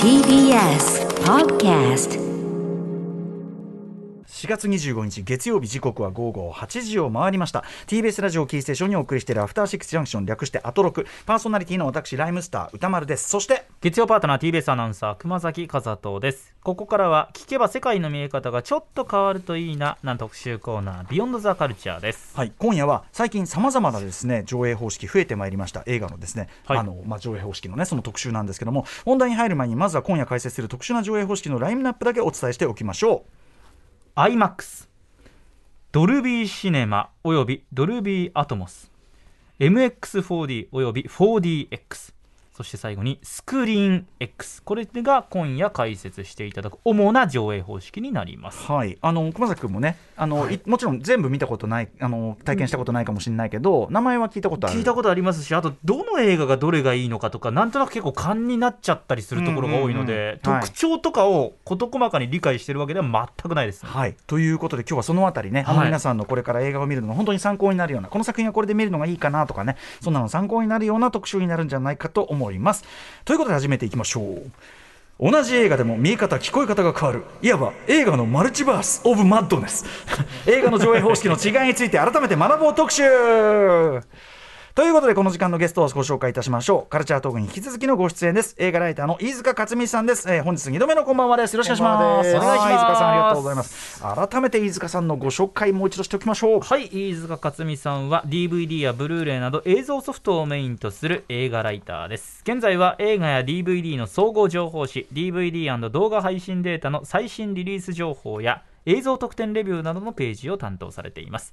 TBS Podcast 4月25日月曜日時刻は午後8時を回りました。TBS ラジオキーステーションにお送りしているアフターシックスジャンクション略してアトロク。パーソナリティの私ライムスター歌丸です。そして月曜パートナー TBS アナウンサー熊崎和人です。ここからは聞けば世界の見え方がちょっと変わるといいなな特集コーナービヨンドザカルチャーです。はい今夜は最近さまざまなですね上映方式増えてまいりました映画のですね、はい、あのまあ上映方式のねその特集なんですけども本題に入る前にまずは今夜解説する特殊な上映方式のラインナップだけお伝えしておきましょう IMAX ドルビーシネマおよびドルビーアトモス MX4D および 4DX そして最後にスクリーン X これが今夜解説していただく主な上映方式になります。はい、あの熊崎君もねあの、はい、もちろん全部見たことないあの体験したことないかもしれないけど、うん、名前は聞いたことある。聞いたことありますしあとどの映画がどれがいいのかとかなんとなく結構勘になっちゃったりするところが多いので、うんうんうん、特徴とかを事細かに理解してるわけでは全くないです、ね、はい、ということで今日はそのあたりねあの皆さんのこれから映画を見るのが本当に参考になるような、この作品はこれで見るのがいいかなとかねそんなの参考になるような特集になるんじゃないかと思います。ということで始めていきましょう。同じ映画でも見え方聞こえ方が変わる。いわば映画のマルチバース・オブ・マッドネス映画の上映方式の違いについて改めて学ぼう特集。ということでこの時間のゲストをご紹介いたしましょう。カルチャートークに引き続きのご出演です。映画ライターの飯塚克美さんです、えー、本日2度目のこんばんはです。よろしくお願いします。お願いします。飯塚さんありがとうございます。改めて飯塚さんのご紹介もう一度しておきましょう。はい飯塚克美さんは DVD やブルーレイなど映像ソフトをメインとする映画ライターです。現在は映画や DVD の総合情報誌 DVD& 動画配信データの最新リリース情報や映像特典レビューなどのページを担当されています。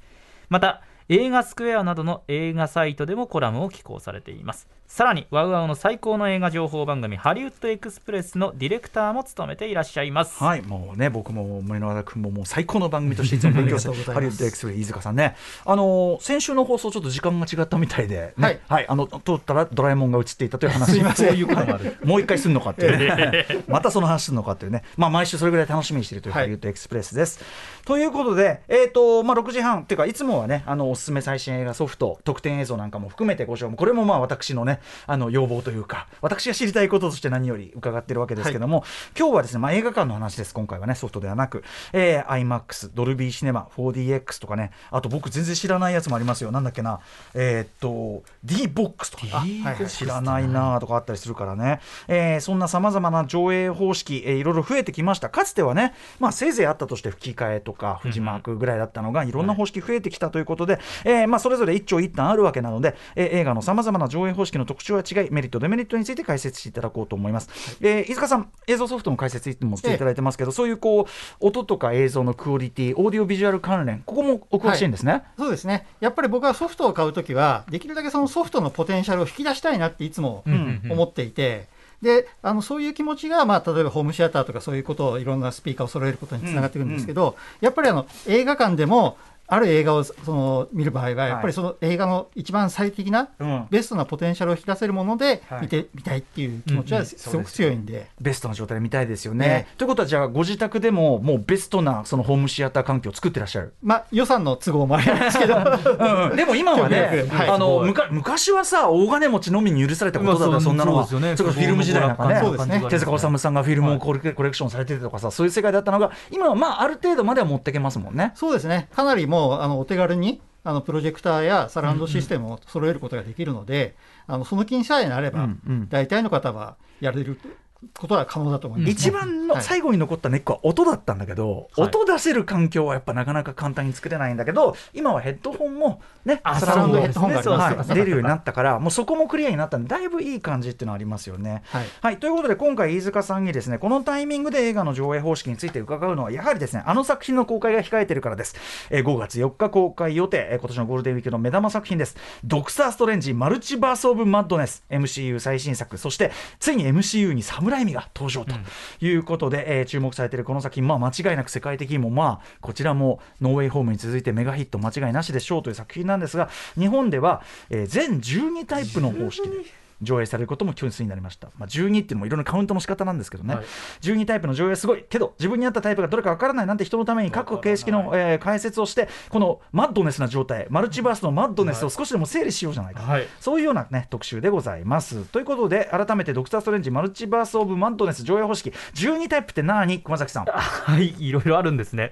また映画スクエアなどの映画サイトでもコラムを寄稿されています。さらにワウワウの最高の映画情報番組ハリウッドエクスプレスのディレクターも務めていらっしゃいます。はいもうね僕も森野和君ももう最高の番組としていつも勉強 してハリウッドエクスプレス飯塚さんねあの先週の放送ちょっと時間が違ったみたいで、ね、はい、はい、あの撮ったらドラえもんが映っていたという話。そういうこともある。もう一回するのかっていうね。またその話するのかっていうね。まあ毎週それぐらい楽しみにしているというハリウッドエクスプレスです、ということでえっ、ー、とまあ6時半っていうかいつもはねあのおすすめ最新映画ソフト特典映像なんかも含めてご紹介。これもまあ私のねあの要望というか私が知りたいこととして何より伺ってるわけですけども、はい、今日はですね、まあ、映画館の話です今回はねソフトではなく、えー、iMAX ドルビーシネマ 4DX とかねあと僕全然知らないやつもありますよ。なんだっけなえー、っと DBOX とか、はい、知らないなとかあったりするからね、えー、そんなさまざまな上映方式、えー、いろいろ増えてきました。かつてはね、まあ、せいぜいあったとして吹き替えとかフジマークぐらいだったのが、いろんな方式増えてきたということで、えーまあ、それぞれ一長一短あるわけなので、えー、映画のさまざまな上映方式の特徴や違いメリットデメリットについて解説していただこうと思います、えー、飯塚さん映像ソフトの解説もしていただいてますけど、ええ、そういうこう音とか映像のクオリティオーディオビジュアル関連ここもお詳しいんですね、はい、そうですね。やっぱり僕はソフトを買うときはできるだけそのソフトのポテンシャルを引き出したいなっていつも思っていて、であのそういう気持ちが、まあ、例えばホームシアターとかそういうことをいろんなスピーカーを揃えることにつながっていくんですけど、うんうん、やっぱりあの映画館でもある映画をその見る場合は、やっぱりその映画の一番最適な、ベストなポテンシャルを引き出せるもので見てみたいっていう気持ちはすごく強いんで。ベストな状態で見たいですよね。ということは、じゃあ、ご自宅でも、もうベストなそのホームシアター環境を作ってらっしゃる。まあ、予算の都合もありますけど、でも今はね、あの昔はさ、大金持ちのみに許されたことだった、そんなのは、それフィルム時代なんかね、手塚治虫さんがフィルムをコレクションされててとかさ、そういう世界だったのが、今はまあ、ある程度までは持ってけますもんね。そうですね、かなりもうあのお手軽にあのプロジェクターやサラウンドシステムを揃えることができるので、うんうん、あのその気にさえなれば、うんうん、大体の方はやれることは可能だと思います、ね、一番の最後に残った根っこは音だったんだけど、はい、音出せる環境はやっぱなかなか簡単に作れないんだけど今はヘッドホンもねサラウンドヘッドホンが、はい、出るようになったからもうそこもクリアになったんでだいぶいい感じっていうのはありますよね。はい、はい、ということで今回飯塚さんにですねこのタイミングで映画の上映方式について伺うのはやはりですねあの作品の公開が控えてるからです。えー、5月4日公開予定、えー、今年のゴールデンウィークの目玉作品です。ドクター・ストレンジマルチバース・オブ・マッドネス MCU 最新作そしてついに MCU に侍味が登場ということで、うん、えー、注目されているこの作品、まあ、間違いなく世界的にも、まあ、こちらもノーウェイホームに続いてメガヒット間違いなしでしょうという作品なんですが日本では、えー、全12タイプの方式で。上映されることもニュースになりました、まあ、12っていうのもいろんなカウントの仕方なんですけどね、はい、12タイプの上映すごい。けど自分に合ったタイプがどれかわからないなんて人のために各形式の、えー、解説をしてこのマッドネスな状態マルチバースのマッドネスを少しでも整理しようじゃないか、はい、そういうような、ね、特集でございます。ということで改めてドクター・ストレンジマルチバース・オブ・マッドネス上映方式12タイプって何？熊崎さん。はいいろいろあるんですね。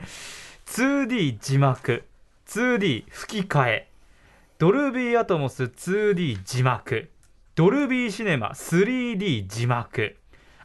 2D 字幕 2D 吹き替えドルビーアトモス 2D 字幕。ドルビーシネマ 3D 字幕。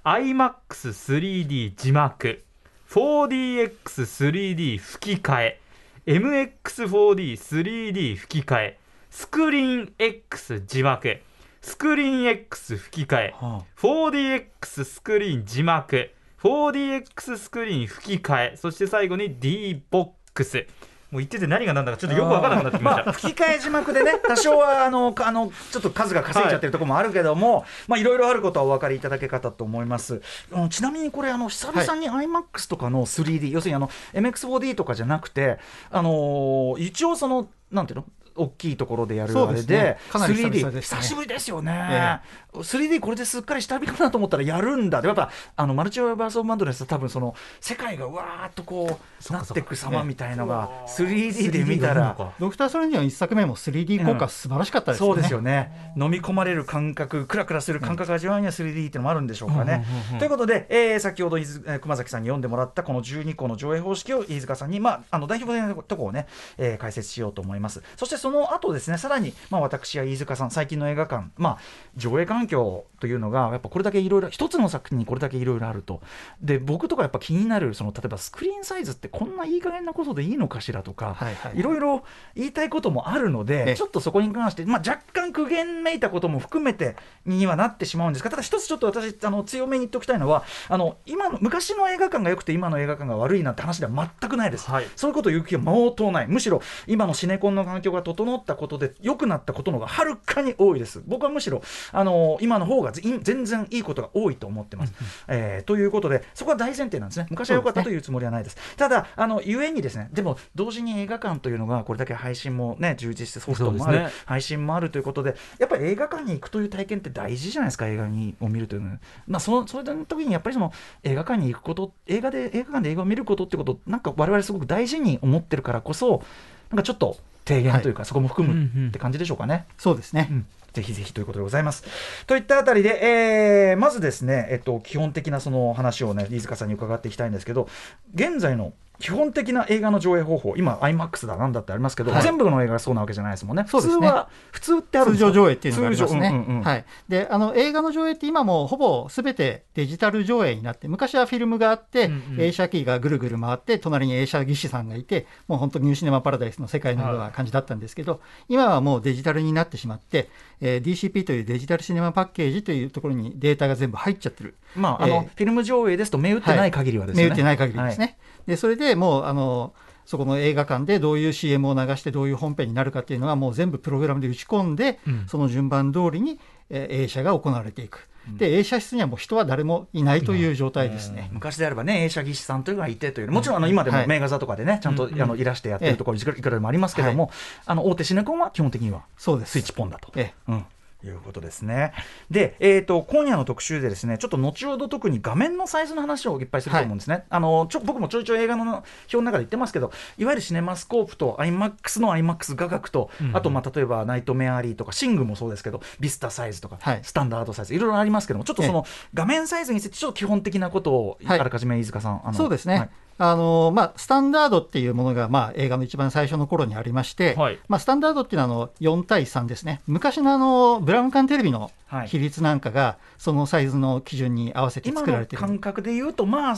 iMAX3D 字幕 4DX3D 吹き替え。MX4D3D 吹き替え。スクリーン X 字幕。スクリーン X 吹き替え、はあ、4DX スクリーン字幕。4DX スクリーン吹き替え。そして最後に D ボックスもう言ってて何が何だかちょっとよく分からなくなってきました、まあ、吹き替え字幕でね 多少はあのあのちょっと数が稼いじゃってるところもあるけども、はい。まあ、いろいろあることはお分かりいただけ方と思います。ちなみにこれあの久々に iMAX とかの 3D、はい、要するにあの MX4D とかじゃなくてあのー、一応そのなんていうの？大きいところでやるあれで、ね、3D、久しぶりですよね、えー、3D これですっかり下火かなと思ったらやるんだ。でやっぱあのマルチバース・オブ・マンドネス多分その世界がわーっとこうなっていく様みたいのが 3D で見たら。ドクター・ストレンジの1作目も 3D 効果素晴らしかったですね、うん、そうですよね。飲み込まれる感覚クラクラする感覚味わいには 3D っていうのもあるんでしょうかね、ということで、えー、先ほど熊崎さんに読んでもらったこの12個の上映方式を飯塚さんに、まあ、あの代表的なところをね、えー、解説しようと思います。そしてその後ですねさらに、まあ、私や飯塚さん、最近の映画館、まあ、上映環境というのが、やっぱこれだけいろいろ、一つの作品にこれだけいろいろあると、で僕とかやっぱ気になる、その例えばスクリーンサイズってこんないい加減なことでいいのかしらとか、いろいろ言いたいこともあるので、ちょっとそこに関して、まあ、若干苦言めいたことも含めてにはなってしまうんですが、ただ一つちょっと私、あの強めに言っておきたいのは、あの今の昔の映画館が良くて、今の映画館が悪いなんて話では全くないです。はい、そういうことを言う気は毛頭ない。むしろ今のシネコンの環境が整ったことで良くなったことの方がはるかに多いです。僕はむしろあの今の方が全然いいことが多いと思ってます。えー、ということで、そこは大前提なんですね。昔は良かったというつもりはないです。ですただ、あのゆえにですね、でも同時に映画館というのがこれだけ配信もね充実してソフトもある、ね、配信もあるということで、やっぱり映画館に行くという体験って大事じゃないですか、映画にを見るというのは。まあそのそれの時にやっぱりその映画館に行くこと、映画で映画館で映画を見ることってことなんか我々すごく大事に思ってるからこそ、なんかちょっと提言というか、はい、そこも含むって感じでしょうかね。そうですね、うんぜひぜひということでございます。といったあたりで、えー、まずですね、えっと、基本的なその話をね、飯塚さんに伺っていきたいんですけど、現在の基本的な映画の上映方法、今、IMAX だなんだってありますけど、はい、全部の映画がそうなわけじゃないですもんね、そうですね。普通は、普通ってある通常上映っていうのがありますね。うんうん、はい、であの映画の上映って今もほぼすべてデジタル上映になって、昔はフィルムがあって、うんうん、映写機がぐるぐる回って、隣に映写技師さんがいて、もう本当、ニューシネマパラダイスの世界のような感じだったんですけど、はい、今はもうデジタルになってしまって、えー、DCP というデジタルシネマパッケージというところにデータが全部入っちゃってる。まあ、あの、えー、フィルム上映ですと、目打ってない限りはですね。目打ってない限りですね。でそれでもうあのそこの映画館でどういう CM を流してどういう本編になるかっていうのはもう全部プログラムで打ち込んで、うん、その順番通りに、えー、映写が行われていく。で映写室にはもう人は誰もいないという状態ですね、うん、昔であればね映写技師さんというのがいてというもちろんあの今でも名画座とかでね、はい、ちゃんと、あのいらしてやってるところいくらでもありますけども、はい、あの大手シネコンは基本的にはそうです。スイッチポンだと。ええ。うんいうことですね。で、えーと、今夜の特集でですねちょっと後ほど特に画面のサイズの話をいっぱいすると思うんですね。はい、あのちょ僕もちょいちょい映画の表の中で言ってますけどいわゆるシネマスコープと IMAX の IMAX 画角と、うん、あとまあ例えばナイトメアリーとかシングもそうですけどビスタサイズとか、はい、スタンダードサイズいろいろありますけどもちょっとその画面サイズについてちょっと基本的なことをあらかじめ飯塚さん、はい、そうですね、あのまあ、スタンダードっていうものが、まあ、映画の一番最初の頃にありまして、はい、まあ、スタンダードっていうのはあの4対3ですね。昔のあのブラウン管テレビの比率なんかが、そのサイズの基準に合わせて作られている感覚でいうと、まあ、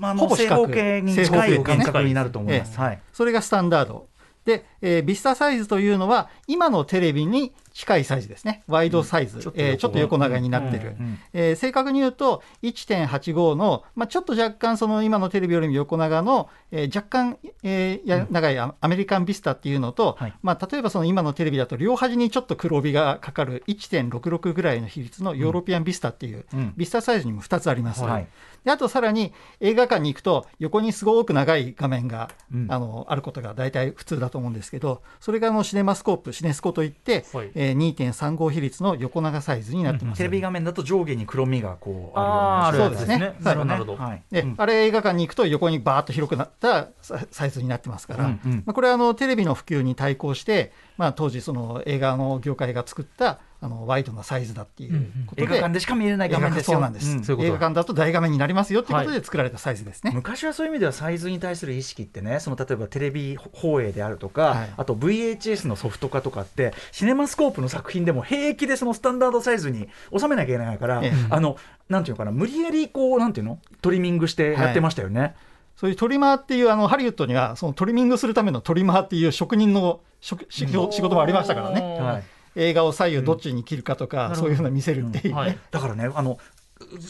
まあ、正方形に近い感覚になると思います、はい、それがスタンダード。で、えー、ビスタサイズというのは今のテレビに近いサイズですね、ワイドサイズ、うん、ちょえー、ちょっと横長になってる、うん。うん、えー、正確に言うと、1.85の、まあ、ちょっと若干、その今のテレビよりも横長の、えー、若干、えー、や長いアメリカンビスタっていうのと、はい、まあ、例えばその今のテレビだと、両端にちょっと黒帯がかかる1.66ぐらいの比率のヨーロピアンビスタっていう、ビスタサイズにも2つあります。はい。であとさらに映画館に行くと横にすごく長い画面が、うん、あのあることが大体普通だと思うんですけどそれがあのシネマスコープシネスコといって、はい、ええー、2.35比率の横長サイズになってます、テレビ画面だと上下に黒みがこうああるようなそうですね。なるほどなるほど、はい。で、うん。あれ映画館に行くと横にバーッと広くなったササイズになってますから、うんうん。まあ、これはあのテレビの普及に対抗して、まあ、当時その映画の業界が作ったあのワイドなサイズだっていうことで、映画館でしか見れない画面ですよ。そうなんです、ういう映画館だと大画面になりますよっていうことで作られたサイズですね。昔はそういう意味ではサイズに対する意識ってねその例えばテレビ放映であるとか、はい。あと VHS のソフト化とかってシネマスコープの作品でも平気でそのスタンダードサイズに収めなきゃいけないから、ええ。あのなんていうのかな無理やりこうなんていうの？トリミングしてやってましたよね。そういうトリマーっていうあのハリウッドにはそのトリミングするためのトリマーっていう職人の職仕事仕事もありましたからね。はい。映画を左右どっちに切るかとか、そういうふうな見せるっていうね、はい。だからねあの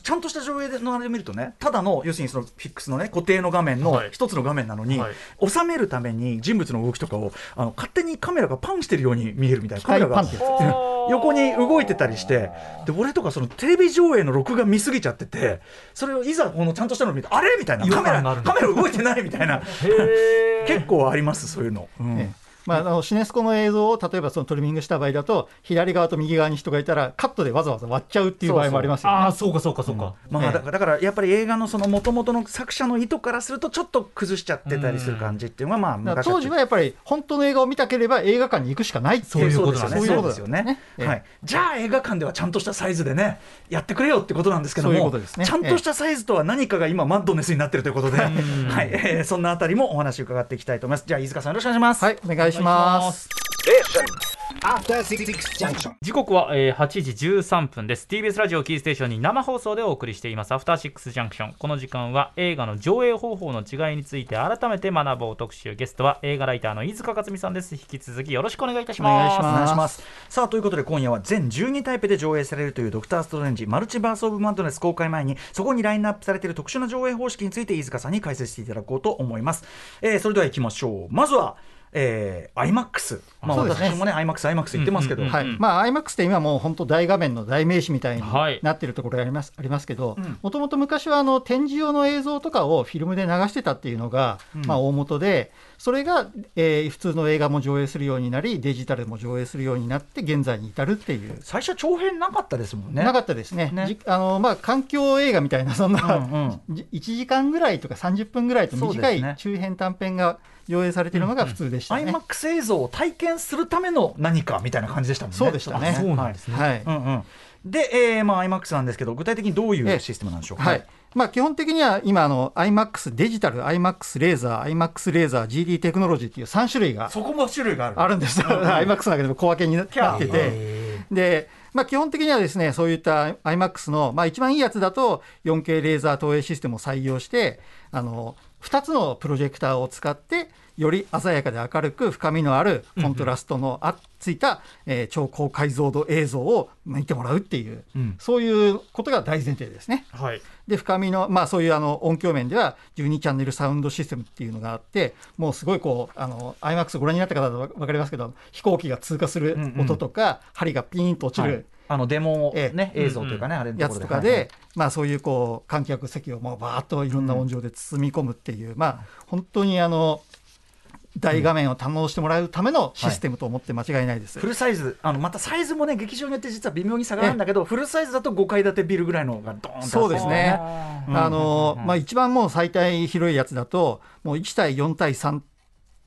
ちゃんとした上映でのあれで見るとねただの要するにそのフィックスのね固定の画面のはい。一つの画面なのに、はい。収めるために人物の動きとかをあの勝手にカメラがパンしてるように見えるみたいな。カメラが 横に動いてたりしてで俺とかそのテレビ上映の録画見すぎちゃっててそれをいざこのちゃんとしたのを見てあれみたいな。カメラカメラ動いてないみたいな。結構ありますそういうの。うん。ええまあ、あのシネスコの映像を例えばそのトリミングした場合だと左側と右側に人がいたらカットでわざわざ割っちゃうっていう場合もありますよね。ああそうかそうかそうか、まあ、ええだだからやっぱり映画のその元々の作者の意図からするとちょっと崩しちゃってたりする感じっていうのがまあ昔当時はやっぱり本当の映画を見たければ映画館に行くしかないってそういうことですよね。ですそうですよね。ええはい。じゃあ映画館ではちゃんとしたサイズでねやってくれよってことなんですけども、ねちゃんとしたサイズとは何かが今マッドネスになってるということで、はい。えーそんなあたりもお話伺っていきたいと思います。じゃあ飯塚さんよろしくお願いします。はい、お願いします。時刻は、えー8時13分です。TBS ラジオキーステーションに生放送でお送りしています。アフターシックスジャンクションこの時間は映画の上映方法の違いについて改めて学ぼう特集。ゲストは映画ライターの飯塚克美さんです。引き続きよろしくお願いいたします。お願いします。お願いしますさあということで今夜は全12タイプで上映されるというドクター・ストレンジマルチバース・オブ・マッドネス公開前にそこにラインナップされている特殊な上映方式について飯塚さんに解説していただこうと思います、えーそれでは行きましょう。まずはえー、IMAX、まあ、そうですね。私もね IMAX、IMAX 言ってますけど、IMAX って今もう本当大画面の代名詞みたいにはい。なってるところがあります,、ありますけどうん。もともと昔はあの展示用の映像とかをフィルムで流してたっていうのが、うん。まあ、大元でそれが、えー普通の映画も上映するようになりデジタルも上映するようになって現在に至るっていう。最初長編なかったですもんね。なかったですね。あのまあ、環境映画みたいな、そんな、うん じ1時間ぐらいとか30分ぐらいと短い中編、短編が上映されているのが普通でしたね。IMAX 映像を体験するための何かみたいな感じでしたもんね。そうでしたね。あそうなんですね。はい。うんうん、で、えーまあ、IMAX なんですけど、具体的にどういうシステムなんでしょうか？はい。まあ、基本的には今あの iMAX デジタル iMAX レーザー iMAX レーザー GD テクノロジーっていう3種類がそこも種類がある。あるんです。iMAX の中でも小分けになってて。で、まあ、基本的にはですねそういった iMAX の、まあ、一番いいやつだと 4K レーザー投影システムを採用してあの2つのプロジェクターを使ってより鮮やかで明るく深みのあるコントラストのあついた、えー超高解像度映像を見てもらうっていう、うん。そういうことが大前提ですね。はい。で深みの、まあ、そういうあの音響面では12チャンネルサウンドシステムっていうのがあってもうすごいこうあの IMAX ご覧になった方は分かりますけど飛行機が通過する音とか、針がピーンと落ちはい。るあのデモ、ええ。ね、映像というかね、あれのやつとかで、まあ、そういうこう観客席をもうバーッといろんな音量で包み込むっていう、まあ、本当にあの大画面を堪能してもらうためのシステムと思って間違いないです。フルサイズあのまたサイズもね劇場によって実は微妙に差があるんだけどフルサイズだと5階建てビルぐらいのがドーンそうですね。うんあのまあ、一番もう最大広いやつだと、もう1対4対3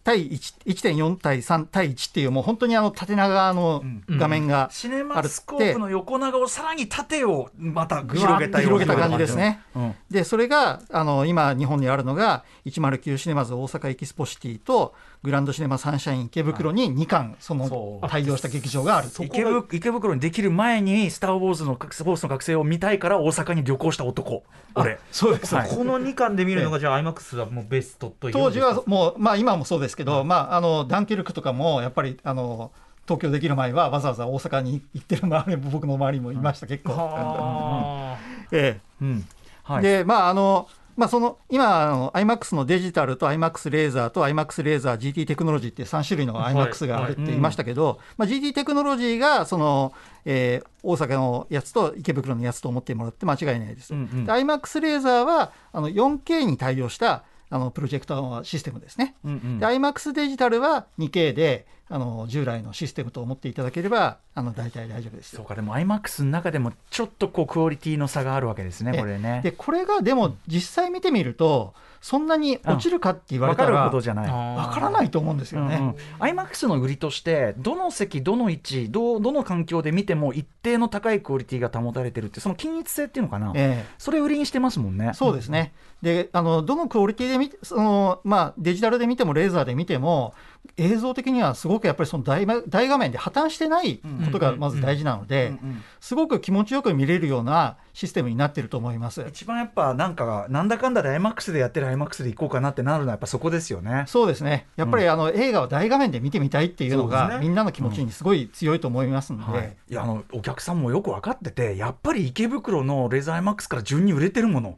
対1、1.4対3対1っていう、もう本当にあの縦長の画面がシネマスコープの横長をさらに縦をまた広げたような。広げた感じですね。うん。で、それがあの今、日本にあるのが、109シネマズ大阪エキスポシティと、グランドシネマサンシャイン池袋に2館、その対応した劇場がある。と。池袋にできる前に「スター・ウォーズ」のスポーツの学生を見たいから大阪に旅行した男。俺。そうです。はい。この2巻で見るのがじゃあ IMAX はもうベストという当時はもう、まあ、今もそうですけど、まあ、あのダンケルクとかもやっぱりあの東京できる前はわざわざ大阪に行ってる周りも僕の周りもいました、結構。は えうん。はえい。でまああのまあ、その今あの、IMAX のデジタルと IMAX レーザーと IMAX レーザー GT テクノロジーっていう3種類のはい IMAX があるって言いましたけど、まあ、GT テクノロジーがその、えー大阪のやつと池袋のやつと思ってもらって間違いないです。うんうんで IMAX レーザーはあの 4K に対応したあのプロジェクターのシステムですね。うんうんで IMAX デジタルは 2K であの従来のシステムと思っていただければあの大体大丈夫ですそうかでも iMAX の中でもちょっとこうクオリティの差があるわけですねえこれね。でこれがでも実際見てみるとそんなに落ちるかって言われ分かるたらほどじゃない。わからないと思うんですよね。うんうん。iMAX の売りとしてどの席どの位置どうどの環境で見ても一定の高いクオリティが保たれてるってその均一性っていうのかな、ええ。それ売りにしてますもんね。そうですね。で、あの、どのクオリティでその、まあ、デジタルで見ても、レーザーで見ても、映像的にはすごくやっぱりその大ま大画面で破綻してないことがまず大事なので、すごく気持ちよく見れるようなシステムになってると思います。一番やっぱなんかなんだかんだで iMAX でやってる iMAX でいこうかなってなるのはやっぱそこですよね。そうですね。やっぱり、あの映画を大画面で見てみたいっていうのが、みんなの気持ちにすごい強いと思いますので、はい、いやあのお客さんもよく分かっててやっぱり池袋のレーザー IMAX から順に売れてるもの、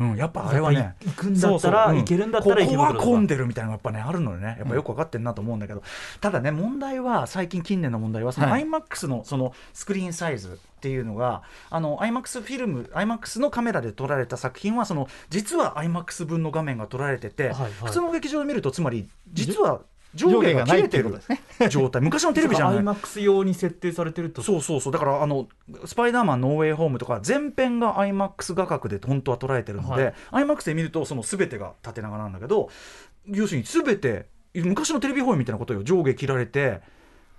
うん、やっぱあれはね行くんだったら行けるんだったらここは混んでるみたいなのがやっぱねあるのでね。やっぱよく分かってるなと思うんだけど、ただね問題は最近近年の問題はそのはい。IMAX のそのスクリーンサイズっていうのがあの IMAX フィルム IMAX のカメラで撮られた作品はその実は IMAX 分の画面が撮られてて、はいはい。普通の劇場で見るとつまり実は上下が切れてる状態。昔のテレビじゃない。iMAX 用に設定されてると。そうそう。そう。だからあのスパイダーマンノーウェイホームとか全編が IMAX 画角で本当は捉えてるので、IMAX で見るとその全てが縦長なんだけど要するに全て昔のテレビ放映みたいなことよ。上下切られて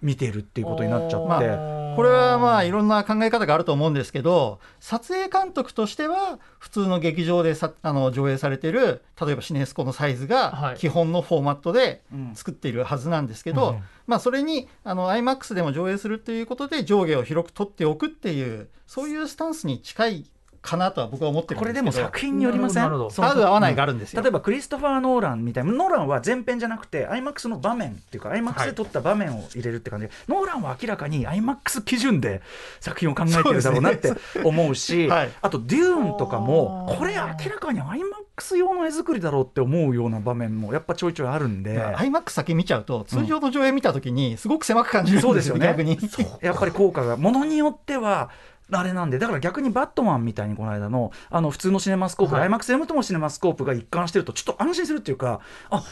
見てるっていうことになっちゃって、まあこれはまあいろんな考え方があると思うんですけど撮影監督としては普通の劇場でさあの上映されてる例えばシネスコのサイズはい。が基本のフォーマットでうん。作っているはずなんですけど、うん。まあそれにあの IMAX でも上映するっていうことで上下を広く取っておくっていうそういうスタンスに近いかなとは僕は思ってるんこれですけど。でも作品によりません？合う合わないがあるんですよ。例えばクリストファー・ノーランみたいなノーランは全編じゃなくて IMAX の場面っていうか IMAX で撮った場面を入れるって感じ。で、ノーランは明らかに IMAX 基準で作品を考えてるだろうなって思うしはい。あとデューンとかもこれ明らかに IMAX 用の絵作りだろうって思うような場面もやっぱちょいちょいあるんで。IMAX 先見ちゃうと通常の上映見た時にすごく狭く感じるんですよ、そうですよ逆に。やっぱり効果がものによってはあれなんでだから逆にバットマンみたいにこの間のあの普通のシネマスコープ、はい。IMAX でもともシネマスコープが一貫してるとちょっと安心するっていうかあ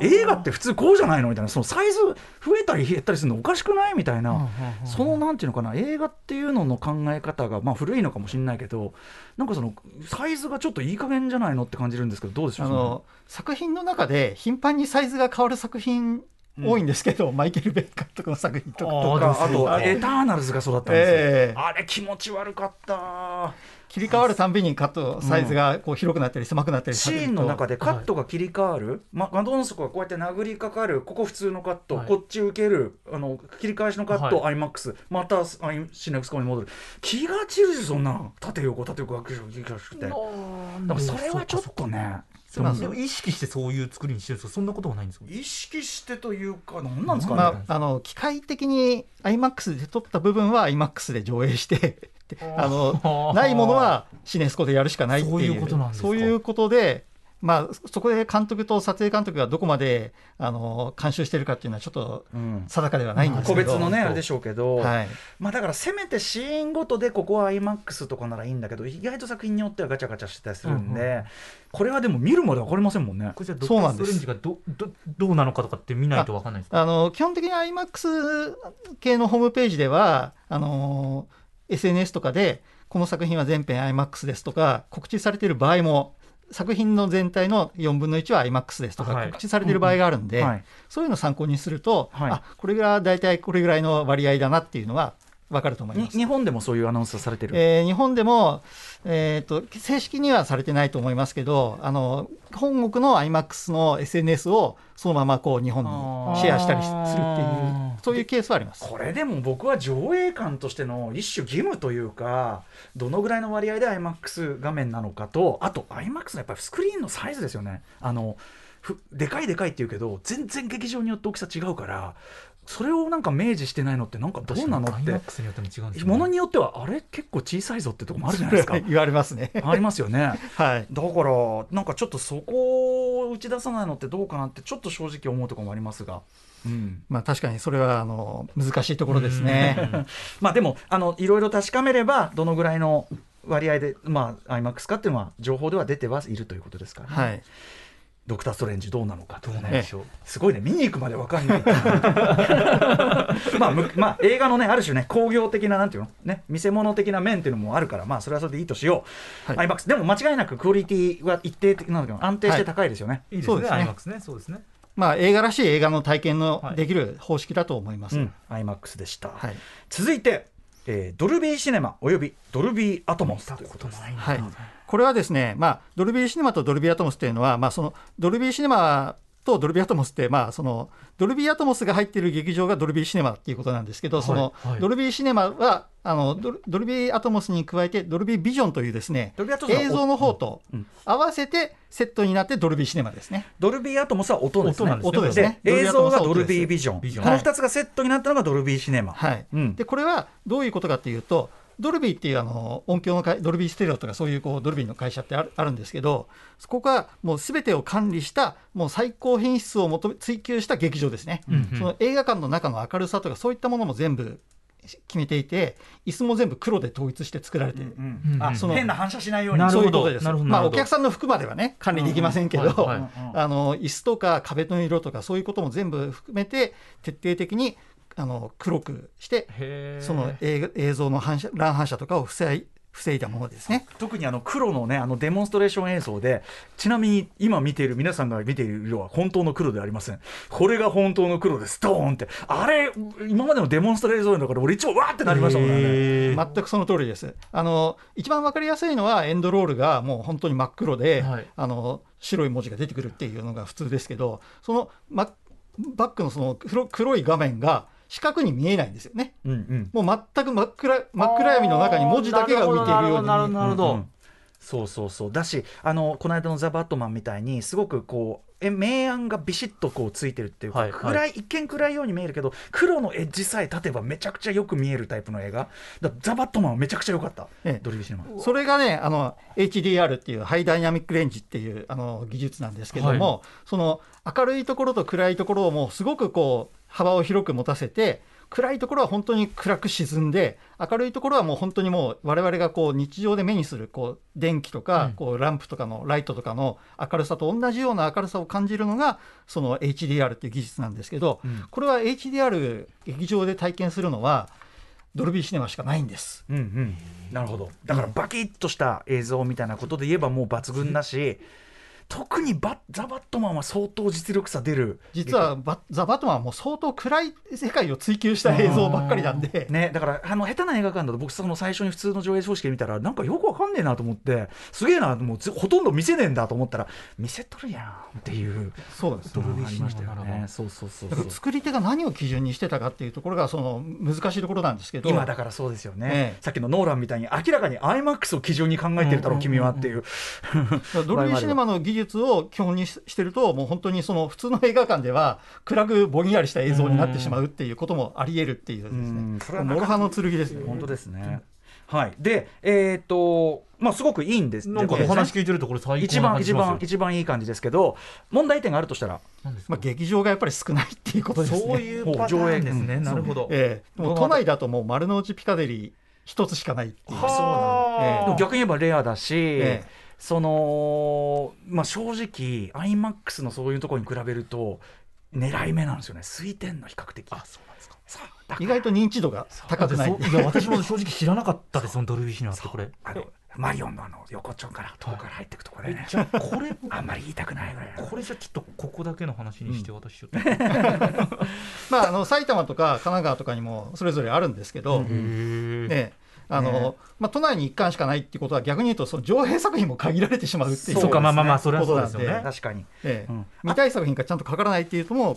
映画って普通こうじゃないのみたいなそのサイズ増えたり減ったりするのおかしくないみたいな、そのなんていうのかな映画っていうのの考え方がまあ古いのかもしれないけどなんかそのサイズがちょっといい加減じゃないのって感じるんですけどどうでしょうあの作品の中で頻繁にサイズが変わる作品多いんですけど、マイケル・ベイ監督の作品とか。あーとエターナルズがそうだったんですよ、ええ。あれ気持ち悪かった。切り替わるたんびにカットサイズがこう広くなったり狭くなったりシーンの中ででカットが切り替わる、ま、マドンソコがこうやって殴りかかる。ここ普通のカット、はい。こっち受ける。あの切り返しのカット、は IMAX またアイシネクスコに戻る。気が散るしそんな。の縦横縦横が切り返して。だからそれはちょっとね意識してそういう作りにしてるんですか？そんなことはないんですか？意識してというか何なんですかね、まあ、あの機械的に IMAX で撮った部分は IMAX で上映してあのないものはシネスコでやるしかないっていう。そういうことなんでまあ、そこで監督と撮影監督がどこまであの監修してるかっていうのはちょっとうん。定かではないんです個けど。別のねあれでしょうけど、はい、まあだからせめてシーンごとでここは IMAX とかならいいんだけど意外と作品によってはガチャガチャしてたりするんで、うんうこれはでも見るまで分かりませんもんね。これじゃあドそうなんです。クターストレンジがどどどうなのかとかって見ないとわかんないですか？あの基本的に IMAX 系のホームページではあの SNS とかでこの作品は全編 IMAX ですとか告知されている場合も作品の全体の4分の1は IMAX ですとかはい。告知されている場合があるんで、はいそうい。うのを参考にすると、はい。あこれが大体これぐらいの割合だなっていうのは分かると思います。に日本でもそういうアナウンスされてる、えー日本でも、えー、と正式にはされてないと思いますけどあの本国の IMAX の SNS をそのままこう日本にシェアしたりするっていうそういうケースはあります。これでも僕は上映館としての一種義務というかどのぐらいの割合で IMAX 画面なのかとあと IMAX のやっぱりスクリーンのサイズですよねあのふでかいでかいっていうけど全然劇場によって大きさ違うからそれをなんか明示してないのってなんかどうなのって。ものによってはあれ結構小さいぞってとこもあるじゃないですか。言われますね。ありますよね。はい。だからなんかちょっとそこを打ち出さないのってどうかなってちょっと正直思うところもありますが、うん、まあ確かにそれはあの難しいところですね。まあでもあのいろいろ確かめればどのぐらいの割合で、まあ、IMAX かっていうのは情報では出てはいるということですから、ね。はい。ドクター・ストレンジどうなのかとかね。どうなんでしょう。すごいね。見に行くまで分かんない まあむまあ映画のねある種ね工業的ななんていうの？ね見せ物的な面っていうのもあるからまあそれはそれでいいとしよう、はい。IMAX でも間違いなくクオリティは一定的なんだけど安定して高いですよね、い。いですね。そうですね。IMAX ね。そうですね。まあ、映画らしい映画の体験のはい。できる方式だと思います。うん。IMAX でした、はい。続いて、えードルビーシネマおよびドルビーアトモスということです。はい、これはですね、まあ、ドルビーシネマとドルビーアトモスっていうのは、まあ、そのドルビーシネマとドルビーアトモスって、まあ、そのドルビーアトモスが入っている劇場がドルビーシネマっていうことなんですけど、そのはいドルビーシネマはあのドルドルビーアトモスに加えてドルビービジョンというですね映像の方とうん合わせてセットになってドルビーシネマですね。ドルビーアトモスは音ですね。音なんですね。音ですね。映像がドルビービジョン。この2つがセットになったのがドルビーシネマ、はい。うん。でこれはどういうことかっていうとドルビーっていうあの音響の会ドルビーステレオとかそういうこうドルビーの会社ってあるあるんですけどそこがもうすべてを管理したもう最高品質を求め追求した劇場ですね、うんうん。その映画館の中の明るさとかそういったものも全部決めていて椅子も全部黒で統一して作られてうんうん。あその変な反射しないように。そういうことです。なるほど。まあお客さんの服まではね管理できませんけど、うんはいはい。あの椅子とか壁の色とかそういうことも全部含めて徹底的にあの黒くしてその映像の反射乱反射とかを防い防いだものですね。特にあの黒のねあのデモンストレーション映像でちなみに今見ている皆さんが見ている色は本当の黒ではありません。これが本当の黒です。ドーンって。あれ今までのデモンストレーションだから俺一番わーってなりましたもんね全くその通りです。あの一番わかりやすいのはエンドロールがもう本当に真っ黒で、はい。あの白い文字が出てくるっていうのが普通ですけど、その、ま、バックのその黒黒い画面が四角に見えないんですよね。うんうん。もう全く真っ暗真っ暗闇の中に文字だけが浮いているようになるほどなるほどうんうん。そうそうそう。だしあのこの間の「ザ・バットマン」みたいにすごくこうえ明暗がビシッとこうついてるっていうか、はいはい。暗い一見暗いように見えるけど黒のエッジさえ立てばめちゃくちゃよく見えるタイプの映画。だザ・バットマンはめちゃくちゃ良かった、ええ。ドルビーシネマ。それがねあの HDR っていうハイダイナミックレンジっていうあの技術なんですけども、その明るいところと暗いところをもうすごくこう幅を広く持たせて暗いところは本当に暗く沈んで明るいところはもう本当にもう我々がこう日常で目にするこう電気とか、うん。こうランプとかのライトとかの明るさと同じような明るさを感じるのがその HDR っていう技術なんですけど、うん。これは HDR 劇場で体験するのはドルビーシネマしかないんです。うんうん、なるほど。だからバキッとした映像みたいなことで言えばもう抜群だし、特にバザ・バットマンは相当実力差出る。実はバザ・バットマンはもう相当暗い世界を追求した映像ばっかりなんで、ね、だからあの下手な映画館だと僕その最初に普通の上映方式で見たらなんかよくわかんねえなと思ってすげえなもうずほとんど見せねえんだと思ったら見せとるやんっていう。そうなんですありましたよね。そうそうそう作り手が何を基準にしてたかっていうところがその難しいところなんですけど。今だからそうですよね、ええ。さっきのノーランみたいに明らかに IMAX を基準に考えてるだろう、君はっていう、ドルビーシネマの技術を基本にししてるともう本当にその普通の映画館では暗くぼんやりした映像になってしまうっていうこともあり得るっていうですうん。ねそれはなかなかもろ刃の剣ですよ本当ですね、はい。でえっ、とまあすごくいいんです。なんかでお話聞いてるとこれ最高一番一な感じしますよ。番一番いい感じですけど問題点があるとしたら？まあ、劇場がやっぱり少ないっていうことですね。そういうパターンですね。うん。なるほど。ええ。もう都内だともう丸の内ピカデリー一つしかないっていう。はあええ。でも逆に言えばレアだし、えそのまあ正直 IMAX のそういうところに比べると狙い目なんですよね。推定の比較的。あそう意外と認知度が高くない。そう。いや私も正直知らなかったですそのドルビーシネマってこれあのマリオンのあの横っちょから遠くから入っていくところでね。じゃあこれあんまり言いたくないぐらいこれじゃちょっとここだけの話にして私ちょっと、まあ、あの埼玉とか神奈川とかにもそれぞれあるんですけど、ねあのね。まあ、都内に1巻しかないっていうことは逆に言うとその上映作品も限られてしまうっていうそうかまあまあまあそそれはそうですよね。ことなん確かに、ええ。うん。見たい作品がちゃんとかからないっていうともう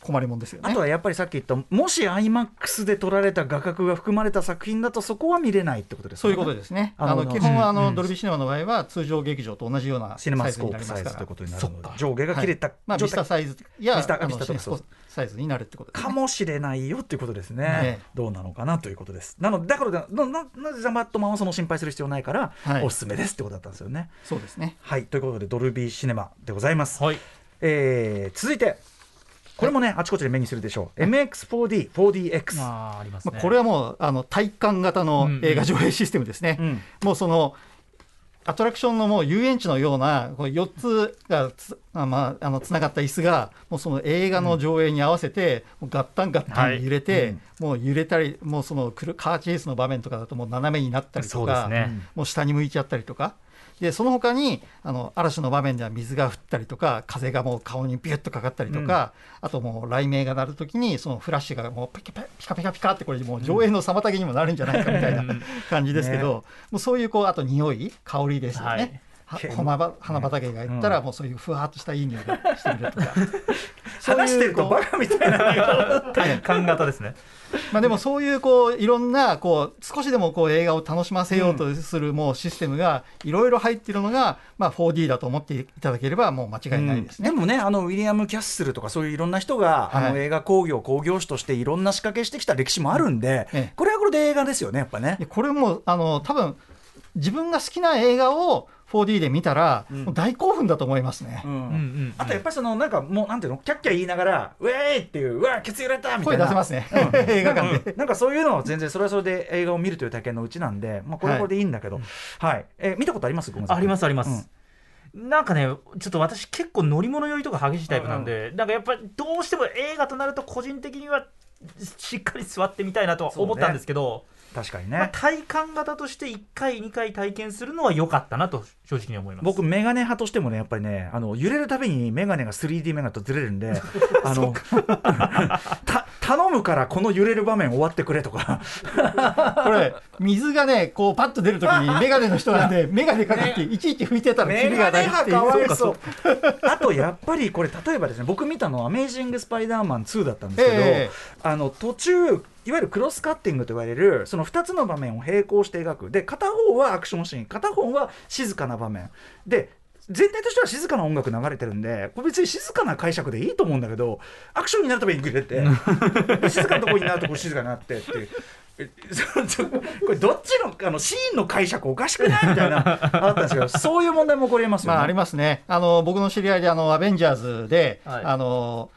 困りもんですよね。あとはやっぱりさっき言ったもし IMAX で撮られた画角が含まれた作品だとそこは見れないってことですそういうことでですね。あの基本はあの、うん。ドルビーシネマの場合は通常劇場と同じようなシネマスサイズにコープサイズなりますから。ということになるので上下が切れたまあ、ビスタサイズやビスタあのビスタとかシネスコサイズになるってことね。かもしれないよっていうことですね、ええどうなのかなということです。なのでだからなななぜザ・バットマンはその心配する必要ないから、はい。おすすめですってことだったんですよね。そうですね。はい。ということでドルビーシネマでございます、はい。えー続いてこれもね、あちこちで目にするでしょう。MX4D、4DX、まあありますこれはもうあの体感型の映画上映システムですね。うん。もうそのアトラクションのもう遊園地のようなこう4つがつあ、まあ、あのつながった椅子がもうその映画の上映に合わせて、もうガッタンガッタン揺れて、もう揺れたりもうそのくるカーチェイスの場面とかだともう斜めになったりとか、ねもう下に向いちゃったりとか。でその他にあの嵐の場面では水が降ったりとか風がもう顔にビュッとかかったりとか、あともう雷鳴が鳴るときにそのフラッシュがもうピカピカピカピカピカってこれもう上映の妨げにもなるんじゃないかみたいな感じですけど、もうそういうこうあと匂い香りですよね。は花ば花畑が行ったらもうそういうふわっとしたいい匂いがしてくるとか、話してるとこうバカみたいな 感型ですね。まあでもそういうこういろんなこう少しでもこう映画を楽しませようとするもうシステムがいろいろ入っているのがまあ 4D だと思っていただければもう間違いないですね。でもねあのウィリアム・キャッスルとかそういういろんな人が、はい。あの映画興行興行師としていろんな仕掛けしてきた歴史もあるんで、ええ。これはこれで映画ですよねやっぱね。これもあの多分自分が好きな映画を 4D で見たら、うん。大興奮だと思いますね。うん。うんうんあとやっぱりそのなんかもうなんていうのキャッキャ言いながらウェーイっていううわケツ揺れたみたいな。声出せますね、映画館で。なんかそういうのは全然それはそれで映画を見るという体験のうちなんで、まあ、これはこれでいいんだけど、はい。えー見たことあります？ありますあります、なんかねちょっと私結構乗り物酔いとか激しいタイプなんで、なんかやっぱりどうしても映画となると個人的にはしっかり座ってみたいなとは思ったんですけど、確かにまあ、ね、体感型として1回2回体験するのは良かったなと正直に思います。僕、メガネ派としてもね、やっぱりね、あの揺れるたびにメガネが 3D メガネとずれるんで、あの た頼むからこの揺れる場面終わってくれとか、これ水がねこうパッと出るときに眼鏡の人なんで眼鏡かけていちいち拭いてたらキリがないっていう。あとやっぱりこれ、例えばですね、僕見たのは、アメージング・スパイダーマン2だったんですけど、ええ。あの途中、いわゆるクロスカッティングと言われる、その2つの場面を並行して描く、で片方はアクションシーン、片方は静かな場面。で全体としては静かな音楽流れてるんで、これ別に静かな解釈でいいと思うんだけど、アクションになるためにグレて、で静かなところになるとこ静かになってっていう。これどっちのあのシーンの解釈おかしくないみたいなあったんですけどそういう問題も起こりますよね。まあありますね。あの僕の知り合いであのアベンジャーズで、はいあの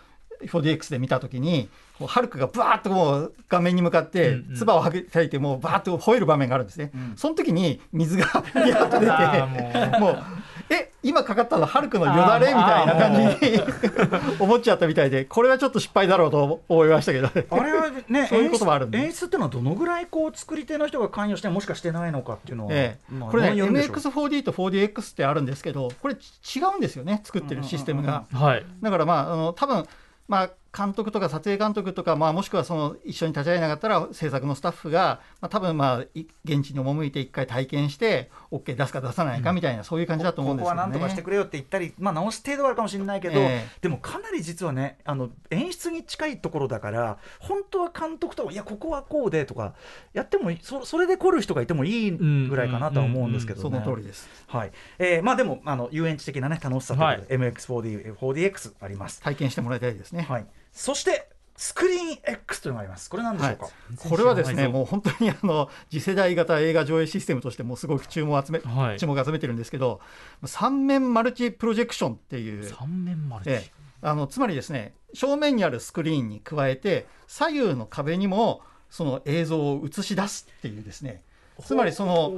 4DX で見たときに。こうハルクがバーッともう画面に向かって唾を吐いてもうバーッと吠える場面があるんですね、ん。その時に水がビャーッと出あてもう。え今かかったのハルクのよだれみたいな感じに 思っちゃったみたいでこれはちょっと失敗だろうと思いましたけど。あれはね そういうこともあるんで。演出っていうのはどのぐらいこう作り手の人が関与してもしかしてないのかっていうのは、ええ。まあこれねどうによるんでしょう？MX4D と 4DX ってあるんですけどこれ違うんですよね作ってるシステムが。はい。だからまああの多分まあ監督とか撮影監督とか、まあ、もしくはその一緒に立ち会えなかったら制作のスタッフが、まあ、多分まあい現地に赴いて一回体験して OK 出すか出さないかみたいな、そういう感じだと思うんですここはとかしてくれよって言ったり、まあ、直す程度はあるかもしれないけど、ええでもかなり実はねあの演出に近いところだから本当は監督といやここはこうでとかやってもいいそそれで来る人がいてもいいぐらいかなとは思うんですけどね。その通りです。はいえーまあ、でもあの遊園地的な、ね、楽しさということで、MX4D、4DX あります。体験してもらいたいですね。はい、そしてスクリーン X というのがあります。これなんでしょうか？これはですね、もう本当にあの次世代型映画上映システムとしてもすごく注目を集め、はい。注目を集めてるんですけど、三面マルチプロジェクションっていう、三面マルチ、ええ。あのつまりですね、正面にあるスクリーンに加えて、左右の壁にもその映像を映し出すっていうですね、つまりその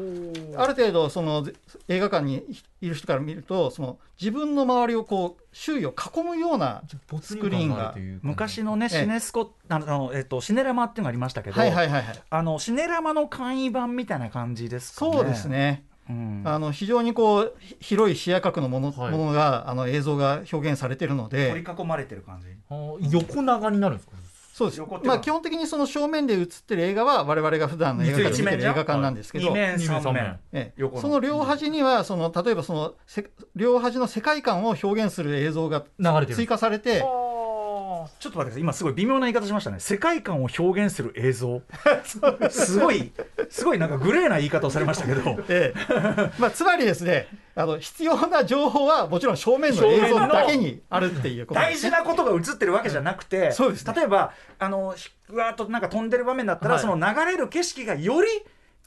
ある程度その映画館にいる人から見ると、その自分の周りをこう周囲を囲むようなスクリーンが。昔のね、ええシネスコあの、えっと、シネラマっていうのがありましたけど、はいはいはいはい。あのシネラマの簡易版みたいな感じですかね。そうです。ね。うん、あの非常にこうひ広い視野角のもの,、はいものがあの映像が表現されているの取りで、囲まれてる感じ。横長になるんですかそうです。まあ、基本的にその正面で映ってる映画は、我々が普段の映画館で見てる映画館なんですけど、二面二面。三面三面。ええ。横の。その両端にはその、例えばそのせ両端の世界観を表現する映像が流れてる。追加されて、ちょっと待ってください。今すごい微妙な言い方しましたね。世界観を表現する映像。すごいすごいなんかグレーな言い方をされましたけど。ええ。まあ、つまりですねあの、必要な情報はもちろん正面の映像だけにあるっていうことですね。大事なことが映ってるわけじゃなくて、そうですね。例えばあのわーっとなんか飛んでる場面だったら、はい。その流れる景色がより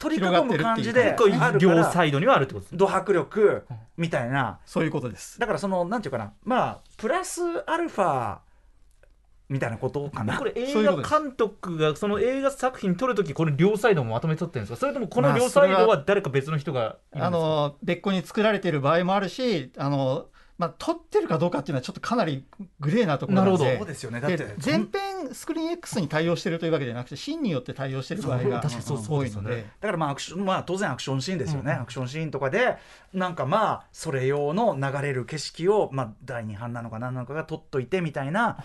取り囲む感じで両サイドにはあるってことですね。ド迫力みたいな。そういうことです。だからそのなんていうかな。まあプラスアルファみたいなことかな。これ映画監督がその映画作品撮るときこれ両サイドもまとめ撮ってるんですか？それともこの両サイドは誰か別の人があの別個に作られている場合もあるしあの、まあ、撮ってるかどうかっていうのはちょっとかなりグレーなところなので。そうですよね。だってで全編スクリーン X に対応してるというわけじゃなくてシーンによって対応してる場合が多いので。だからまあアクションまあ当然アクションシーンですよね、アクションシーンとかでなんかまあそれ用の流れる景色をまあ第二版なのか何なのかが撮っといてみたいな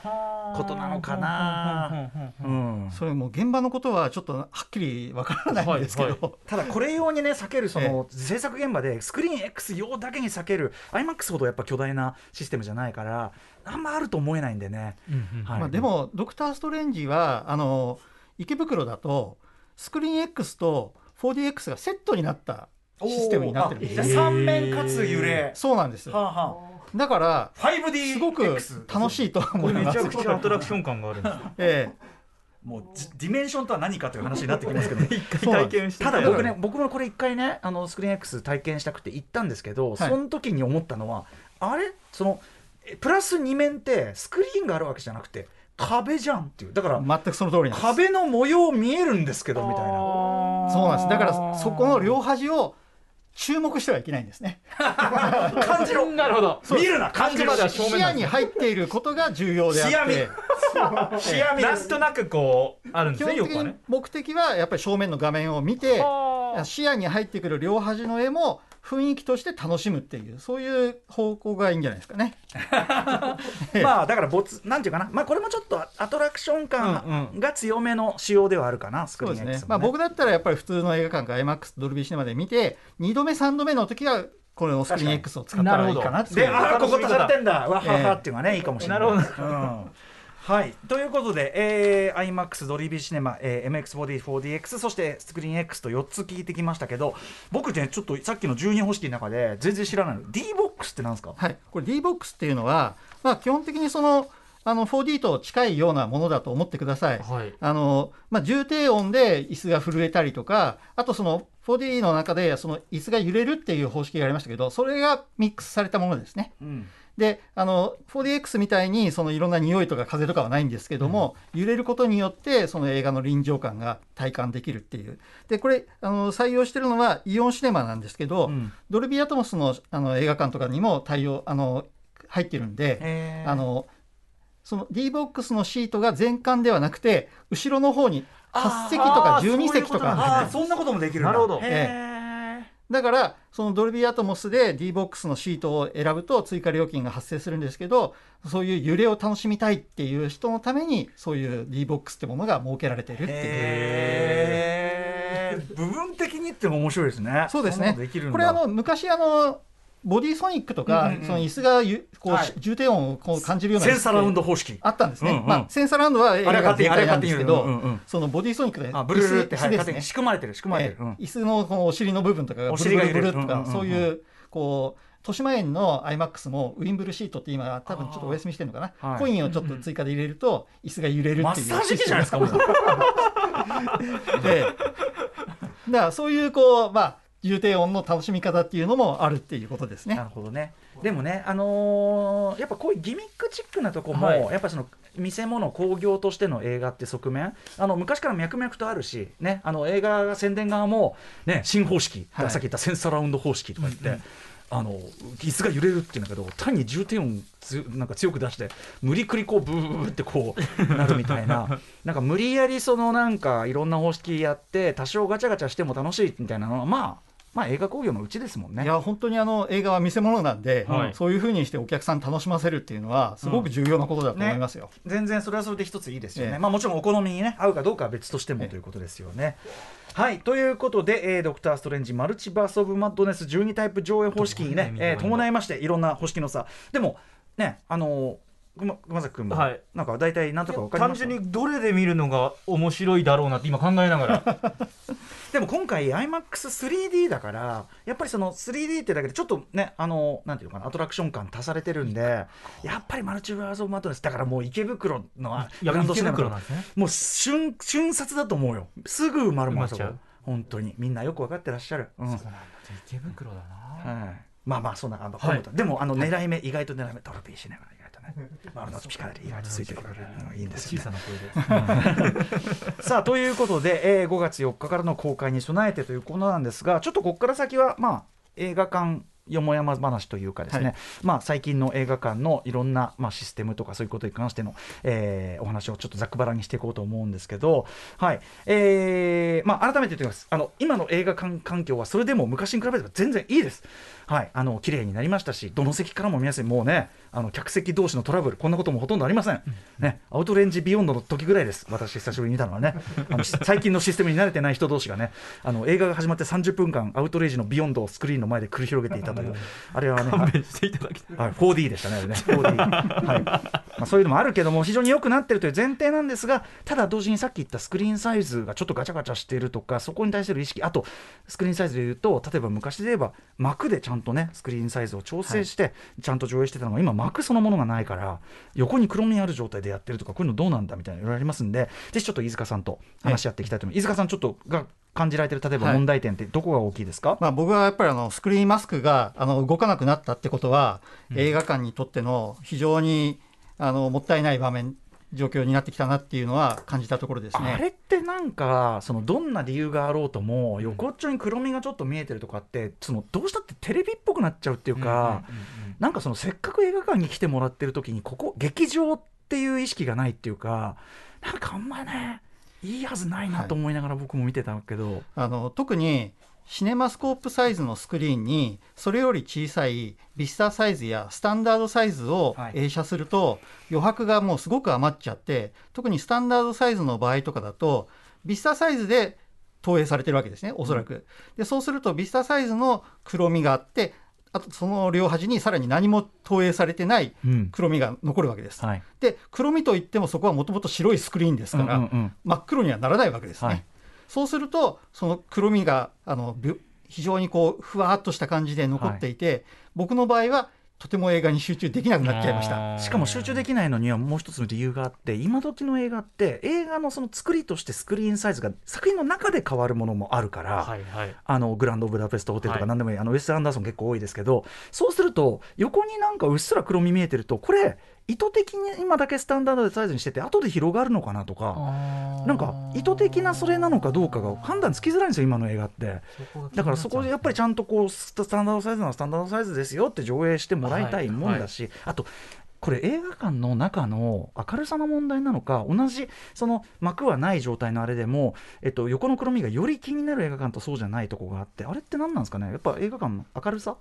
ことなのかな。うん。それも現場のことはちょっとはっきりわからないんですけど、はいはただこれ用にね避けるその制作現場でスクリーン X 用だけに避ける iMAX ほどやっぱ巨大なシステムじゃないからあんまあると思えないんでね、はい。まあ、でもドクター・ストレンジはあの池袋だとスクリーン X と 4DX がセットになったシステムになってるんですねあじゃあ三面かつ揺れ、そうなんですはあはだからあ、5D すごく楽しいとこ思います。れめちゃくちゃアトラクション感があるんですよ。えもうじディメンションとは何かという話になってきますけど 一回体験してただ僕ね僕もこれ一回ねあのスクリーン X 体験したくて行ったんですけど、はい。その時に思ったのはあれ？そのえプラス2面ってスクリーンがあるわけじゃなくて壁じゃんっていう。だからえ全くその通りなんです。壁の模様見えるんですけどみたいな。そうなんです。だからそこの両端を注目してはいけないんですね。感じろ。なるほど。見るな感じろまでは正面視野に入っていることが重要であって。視野見。なんとなくこうあるんです基本的に目的はやっぱり正面の画面を見てはあ視野に入ってくる両端の絵も雰囲気として楽しむっていうそういう方向がいいんじゃないですかね。まあだから没なんていうかな。まあこれもちょっとアトラクション感が強めの仕様ではあるかなスクリーン X も、ね。ね。まあ、僕だったらやっぱり普通の映画館が IMAX ドルビーシネマで見て2度目3度目の時はこれのスクリーン X を使ったらいいかなっていう。で、ああ、ここ楽しみ方足されてんだ、わははっていうのがね、いいかもしれない。なるほうんはい、ということで、えー、IMAX ドリービーシネマ、えー、MX4D4DX そしてスクリーン X と4つ聞いてきましたけど僕ねちょっとさっきの12方式の中で全然知らないの。D ボックスってなんですか？はい、これ D ボックスっていうのは、まあ、基本的にそのあの 4D と近いようなものだと思ってください。はい。あのまあ、重低音で椅子が震えたりとかあとその 4D の中でその椅子が揺れるっていう方式がありましたけどそれがミックスされたものですね。うん。であの 4DX みたいにそのいろんな匂いとか風とかはないんですけども、揺れることによってその映画の臨場感が体感できるっていう。でこれあの採用してるのはイオンシネマなんですけど、うん。ドルビーアトモスのあの映画館とかにも対応あの入ってるんで、あのその D-BOX のシートが全館ではなくて後ろの方に8席とかあー12席とか。そんなこともできるんだ。なるほど。へーだからそのドルビーアトモスで D-BOX のシートを選ぶと追加料金が発生するんですけどそういう揺れを楽しみたいっていう人のためにそういう D-BOX ってものが設けられているっていう。へー。部分的にっても面白いですね。そうですね。これあの昔あのボディソニックとか、うんうんうん。その椅子がゆこう、はい。重低音をこう感じるようなセンサーラウンド方式。あったんですね、うんうん。まあ、センサーラウンドは映画が全体なんですけど、あれ勝手にあれ勝手にうんうんうん。そのボディソニックであブルルルって、はい、ね仕組まれてる仕組まれてる、うん。ええ椅子のこのお尻の部分とかがおブルブ尻が揺れる。ルブルとか、うんうんうんそういうこう豊島園の IMAX もウィンブルシートって今多分ちょっとお休みしてるのかな、はい。コインをちょっと追加で入れると椅子が揺れるっていうマッサージ機じゃないですかで だからそういうこうまあ重低音の楽しみ方っていうのもあるっていうことですね。なるほどね。でもねあのーやっぱこういうギミックチックなとこも、はい。やっぱその見せ物興行としての映画って側面あの昔から脈々とあるし、ね、あの映画宣伝側も、ね、新方式、はいさっき言ったセンサーラウンド方式とか言って。あの椅子が揺れるっていうんだけど単に重低音つなんか強く出して無理くりこうブーブーってこう なるみたいな。なんか無理やりそのなんかいろんな方式やって多少ガチャガチャしても楽しいみたいなのはまあまあ映画興行のうちですもんね。いや本当にあの映画は見せ物なんで、はい。そういうふうにしてお客さん楽しませるっていうのはすごく重要なことだと思いますよ。全然それはそれで一ついいですよね、ええまあもちろんお好みにね合うかどうかは別としてもええということですよね。はい。ということで、えードクター・ストレンジマルチバース・オブ・マッドネス12タイプ上映方式にね、えー伴いましていろんな方式のさでもねあの熊熊崎君も、はい。なんか大体なんとか分かります？単純にどれで見るのが面白いだろうなって今考えながらでも今回 iMAX3D だからやっぱりその 3D ってだけでちょっとねあのなんていうのかなアトラクション感足されてるんでやっぱりマルチバース・オブ・マッドネスだからもう池袋のグランドシネマ池袋なんですね。もう瞬瞬殺だと思うよ。すぐ埋まるもんそこ本当に。みんなよく分かってらっしゃる、うん。はい、池袋だな。まあまあそんな感じ、はい。でもあの狙い目意外と狙い目トロピーシネマ。意外と丸の内ピカデリー意外とついてくれるいいんですよね。小さな声で。さあということで、えー5月4日からの公開に備えてということなんですがちょっとここから先はまあ映画館よもやま話というかですね、はい。まあ、最近の映画館のいろんな、まあ、システムとかそういうことに関しての、えーお話をちょっとざっくばらんにしていこうと思うんですけど、はい。えーまあ、改めて言っておきます。あの今の映画館環境はそれでも昔に比べれば全然いいです。はい、あの綺麗になりましたし、どの席からも皆さん、もうね、あの客席同士のトラブル、こんなこともほとんどありません。ね、アウトレンジビヨンドの時ぐらいです、私、久しぶりに見たのはね、あのし最近のシステムに慣れてない人同士がね、あの映画が始まって30分間、アウトレイジのビヨンドをスクリーンの前で繰り広げていたという、あれはね、勘弁していただきたい。はい、4D でしたね、あれね。4D はい。まあ、そういうのもあるけども、非常に良くなってるという前提なんですが、ただ同時にさっき言ったスクリーンサイズがちょっとガチャガチャしているとか、そこに対する意識、あと、スクリーンサイズで言うと、例えば昔で言えば、幕でちゃんとね、スクリーンサイズを調整して、ちゃんと上映してたのが、今、幕そのものがないから、横に黒みある状態でやってるとか、こういうのどうなんだみたいな、いろいろありますんで、ぜひちょっと飯塚さんと話し合っていきたいと思います。飯塚さん、ちょっとが感じられてる、例えばはい。問題点って、どこが大きいですか、まあ、僕はやっぱりあのスクリーンマスクがあの動かなくなったってことは、映画館にとっての非常にあのもったいない場面状況になってきたなっていうのは感じたところですね。あれってなんかそのどんな理由があろうとも横っちょに黒みがちょっと見えてるとかってそのどうしたってテレビっぽくなっちゃうっていうか、なんかそのせっかく映画館に来てもらってる時にここ劇場っていう意識がないっていうかなんかあんまねいいはずないなと思いながら僕も見てたけど、あの特にシネマスコープサイズのスクリーンにそれより小さいビスタサイズやスタンダードサイズをはい映写すると余白がもうすごく余っちゃって特にスタンダードサイズの場合とかだとビスタサイズで投影されてるわけですねおそらく。でそうするとビスタサイズの黒みがあってあとその両端にさらに何も投影されてないうん黒みが残るわけです。はいで黒みといってもそこはもともと白いスクリーンですから、うんうんうん真っ黒にはならないわけですね。はいそうするとその黒みがあのびゅ非常にこうふわっとした感じで残っていて、僕の場合はとても映画に集中できなくなっちゃいました。しかも集中できないのにはもう一つの理由があって今時の映画って映画のその作りとしてスクリーンサイズが作品の中で変わるものもあるから、はいはい。あのグランドブダペストホテルとはい。か何でもいい、あのウェス・アンダーソン結構多いですけどそうすると横になんかうっすら黒み見えてるとこれ意図的に今だけスタンダードでサイズにしてて後で広がるのかなとかなんか意図的なそれなのかどうかが判断つきづらいんですよ今の映画って。だからそこでやっぱりちゃんとこうスタンダードサイズならスタンダードサイズですよって上映してもらいたいもんだし、あとこれ映画館の中の明るさの問題なのか同じその幕はない状態のあれでも、えっと、横の黒みがより気になる映画館とそうじゃないとこがあってあれって何なんですかね？やっぱ映画館の明るさ？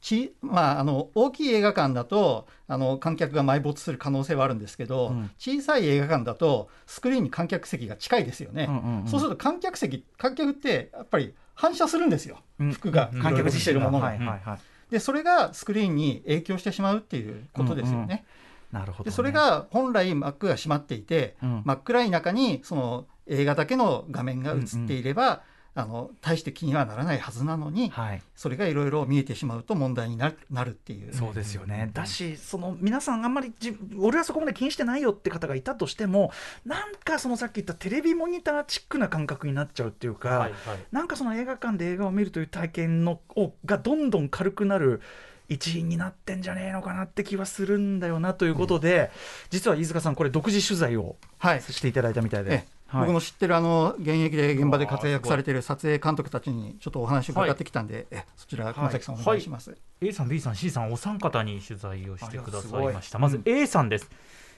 ちまあ、あの大きい映画館だとあの観客が埋没する可能性はあるんですけど、うん。小さい映画館だとスクリーンに観客席が近いですよね、うんうんうん。そうすると観客席観客ってやっぱり反射するんですよ、うん。服が。うん。観客してるものが、はいはいはい。でそれがスクリーンに影響してしまうっていうことですよね。なるほど、ね、でそれが本来幕が閉まっていて、うん。真っ暗い中にその映画だけの画面が映っていれば、あの大して気にはならないはずなのに、はい。それがいろいろ見えてしまうと問題になるなるっていう。そうですよね、だし、その皆さん、あんまりじ俺はそこまで気にしてないよって方がいたとしても、なんかそのさっき言ったテレビモニターチックな感覚になっちゃうっていうか、はいはい。なんかその映画館で映画を見るという体験のをがどんどん軽くなる一因になってんじゃねえのかなって気はするんだよなということで、実は飯塚さん、これ、独自取材をはい。していただいたみたいで。ええはい。僕の知ってるあの現役で現場で活躍されてい。る撮影監督たちにちょっとお話を伺ってきたんで、えそちら熊崎さんお願いします。A さん B さん C さんお三方に取材をしてくださいました。ますず A さんです、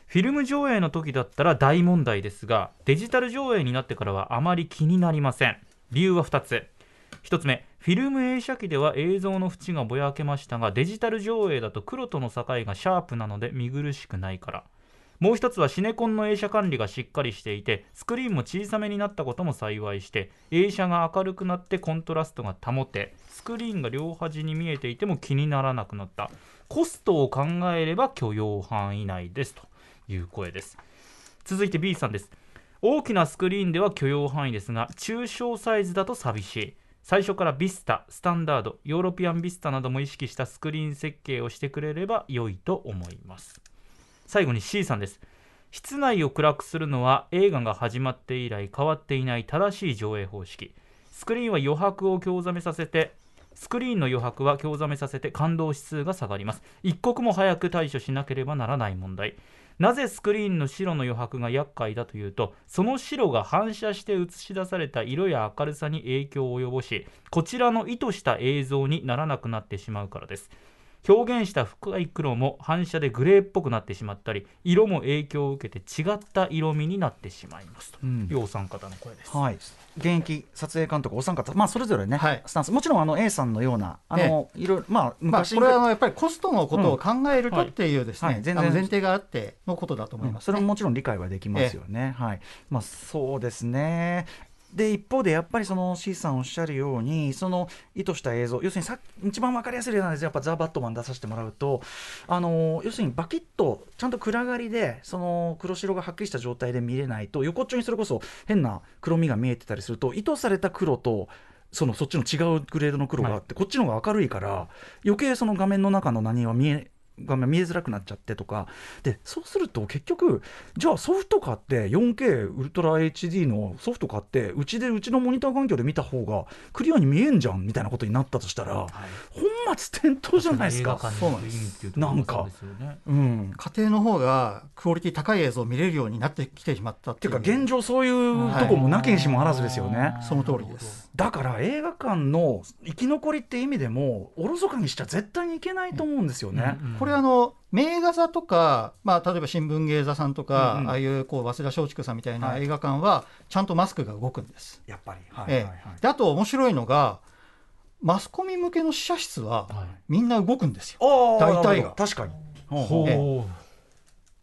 フィルム上映の時だったら大問題ですがデジタル上映になってからはあまり気になりません。理由は2つ。1つ目フィルム映写機では映像の縁がぼやけましたがデジタル上映だと黒との境がシャープなので見苦しくないからもう一つはシネコンの映写管理がしっかりしていてスクリーンも小さめになったことも幸いして映写が明るくなってコントラストが保てスクリーンが両端に見えていても気にならなくなった。コストを考えれば許容範囲内です。という声です。続いて B さんです。大きなスクリーンでは許容範囲ですが中小サイズだと寂しい。最初からビスタスタンダードヨーロピアンビスタなども意識したスクリーン設計をしてくれれば良いと思います。最後に C さんです。室内を暗くするのは映画が始まって以来変わっていない正しい上映方式。スクリーンは余白を興ざめさせてスクリーンの余白は興ざめさせて感動指数が下がります。一刻も早く対処しなければならない問題。なぜスクリーンの白の余白が厄介だというとその白が反射して映し出された色や明るさに影響を及ぼしこちらの意図した映像にならなくなってしまうからです。表現した深い黒も反射でグレーっぽくなってしまったり色も影響を受けて違った色味になってしまいますと。うん。いうお三方の声です、はい、現役撮影監督お三方、まあ、それぞれね、はい。スタンス。もちろんあの A さんのようなあの、いろいろまあまあ、昔、これはあのやっぱりコストのことを考えるとっていうですね、はい。はい。全然。前提があってのことだと思います、ね。それももちろん理解はできますよね。はい。まあ、そうですねで一方でやっぱりその C さんおっしゃるようにその意図した映像要するにさ一番わかりやすい例なんですやっぱザ・バットマン出させてもらうと。あの要するにバキッとちゃんと暗がりでその黒白がはっきりした状態で見れないと横っちょにそれこそ変な黒みが見えてたりすると意図された黒とそのそっちの違うグレードの黒があって、こっちの方が明るいから余計その画面の中の何は見え画面見えづらくなっちゃってとか。でそうすると結局じゃあソフト買って 4K ウルトラ HD のソフト買ってうちでうちのモニター環境で見た方がクリアに見えんじゃんみたいなことになったとしたら、本末転倒じゃないですか。そうなんです。なんか。うん、家庭の方がクオリティ高い映像を見れるようになってきてしまったっってていう。か現状そういうとこもなきにしもあらずですよね。その通りですだから映画館の生き残りって意味でもおろそかにしちゃ絶対にいけないと思うんですよね。これあの名画座とか、まあ、例えば新聞芸座さんとか、うんうん。ああいうこう早稲田松竹さんみたいなはい。映画館はちゃんとマスクが動くんです。やっぱり、はいええはい。はいであと面白いのがマスコミ向けの試写室ははい。みんな動くんですよ。あー大体が。確かに。ほう。ほほうう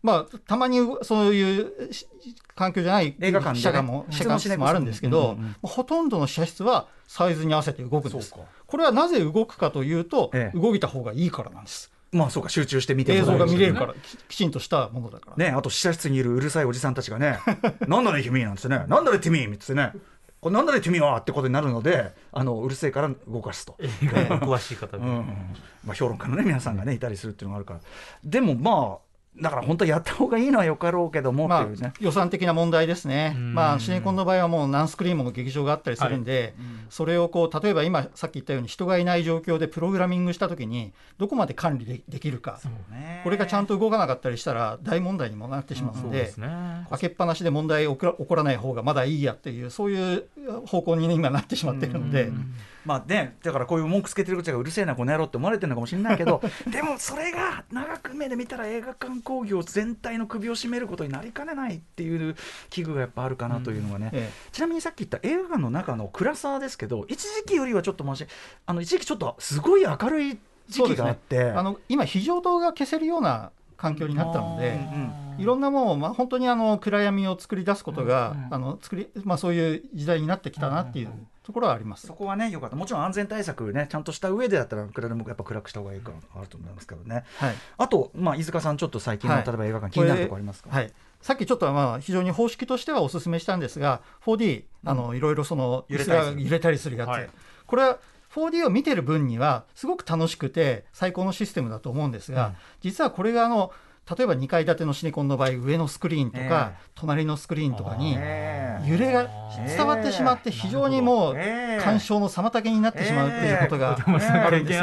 まあ、たまにそういうし環境じゃない映画館でね。試写館もあるんですけど、うんうんうんほとんどの試写室はサイズに合わせて動くんです。これはなぜ動くかというと、ええ。動いた方がいいからなんです。まあそうか集中して見ても映像が見れるらから、ききちんとしたものだから。ね、あと試写室にいるうるさいおじさんたちがね「なんだね君」なんつってね「なんだね君」っつってね「これなんだね君は」ってことになるのであのうるせえから動かすと。詳しい方で、うん。まあ、評論家のね皆さんがねいたりするっていうのがあるから。でもまあだから本当はやった方がいいのはよかろうけどもまあっていうね、、予算的な問題ですね、うん。まあ、シネコンの場合はもう何スクリーンも劇場があったりするんで、それをこう例えば今、さっき言ったように人がいない状況でプログラミングしたときに、どこまで管理でできるか、これがちゃんと動かなかったりしたら、大問題にもなってしまうのでそうです、ね。開けっぱなしで問題起こら起こらない方がまだいいやっていう、そういう方向に、ね、今なってしまってるので。まあね、だからこういう文句つけてる口がうるせえなこの野郎って思われてるのかもしれないけど でもそれが長く目で見たら映画館興行全体の首を絞めることになりかねないっていう危惧がやっぱあるかなというのがね、えちなみにさっき言った映画館の中の暗さですけど一時期よりはちょっとマシあの一時期ちょっとすごい明るい時期があって、あの今、非常灯が消せるような環境になったので。いろんなものを、まあ、本当にあの暗闇を作り出すことが、あの作りまあ、そういう時代になってきたなっていうところはあります。そこはねよかった。もちろん安全対策ねちゃんとした上でだったらいくらでもやっぱ暗くした方がいいかあると思いますけどね。はい。あと、まあ、飯塚さんちょっと最近の、はい。例えば映画館気になるところありますか、はい、さっきちょっとまあ非常に方式としてはお勧めしたんですが 4D あのいろいろその揺れたりする。椅子が揺れたりするやつ、はい。これは 4D を見てる分にはすごく楽しくて最高のシステムだと思うんですが、実はこれがあの例えば2階建てのシネコンの場合上のスクリーンとか、え隣のスクリーンとかにええ揺れが伝わってしまって非常にもうええ鑑賞の妨げになってしまうっていうことがあるんで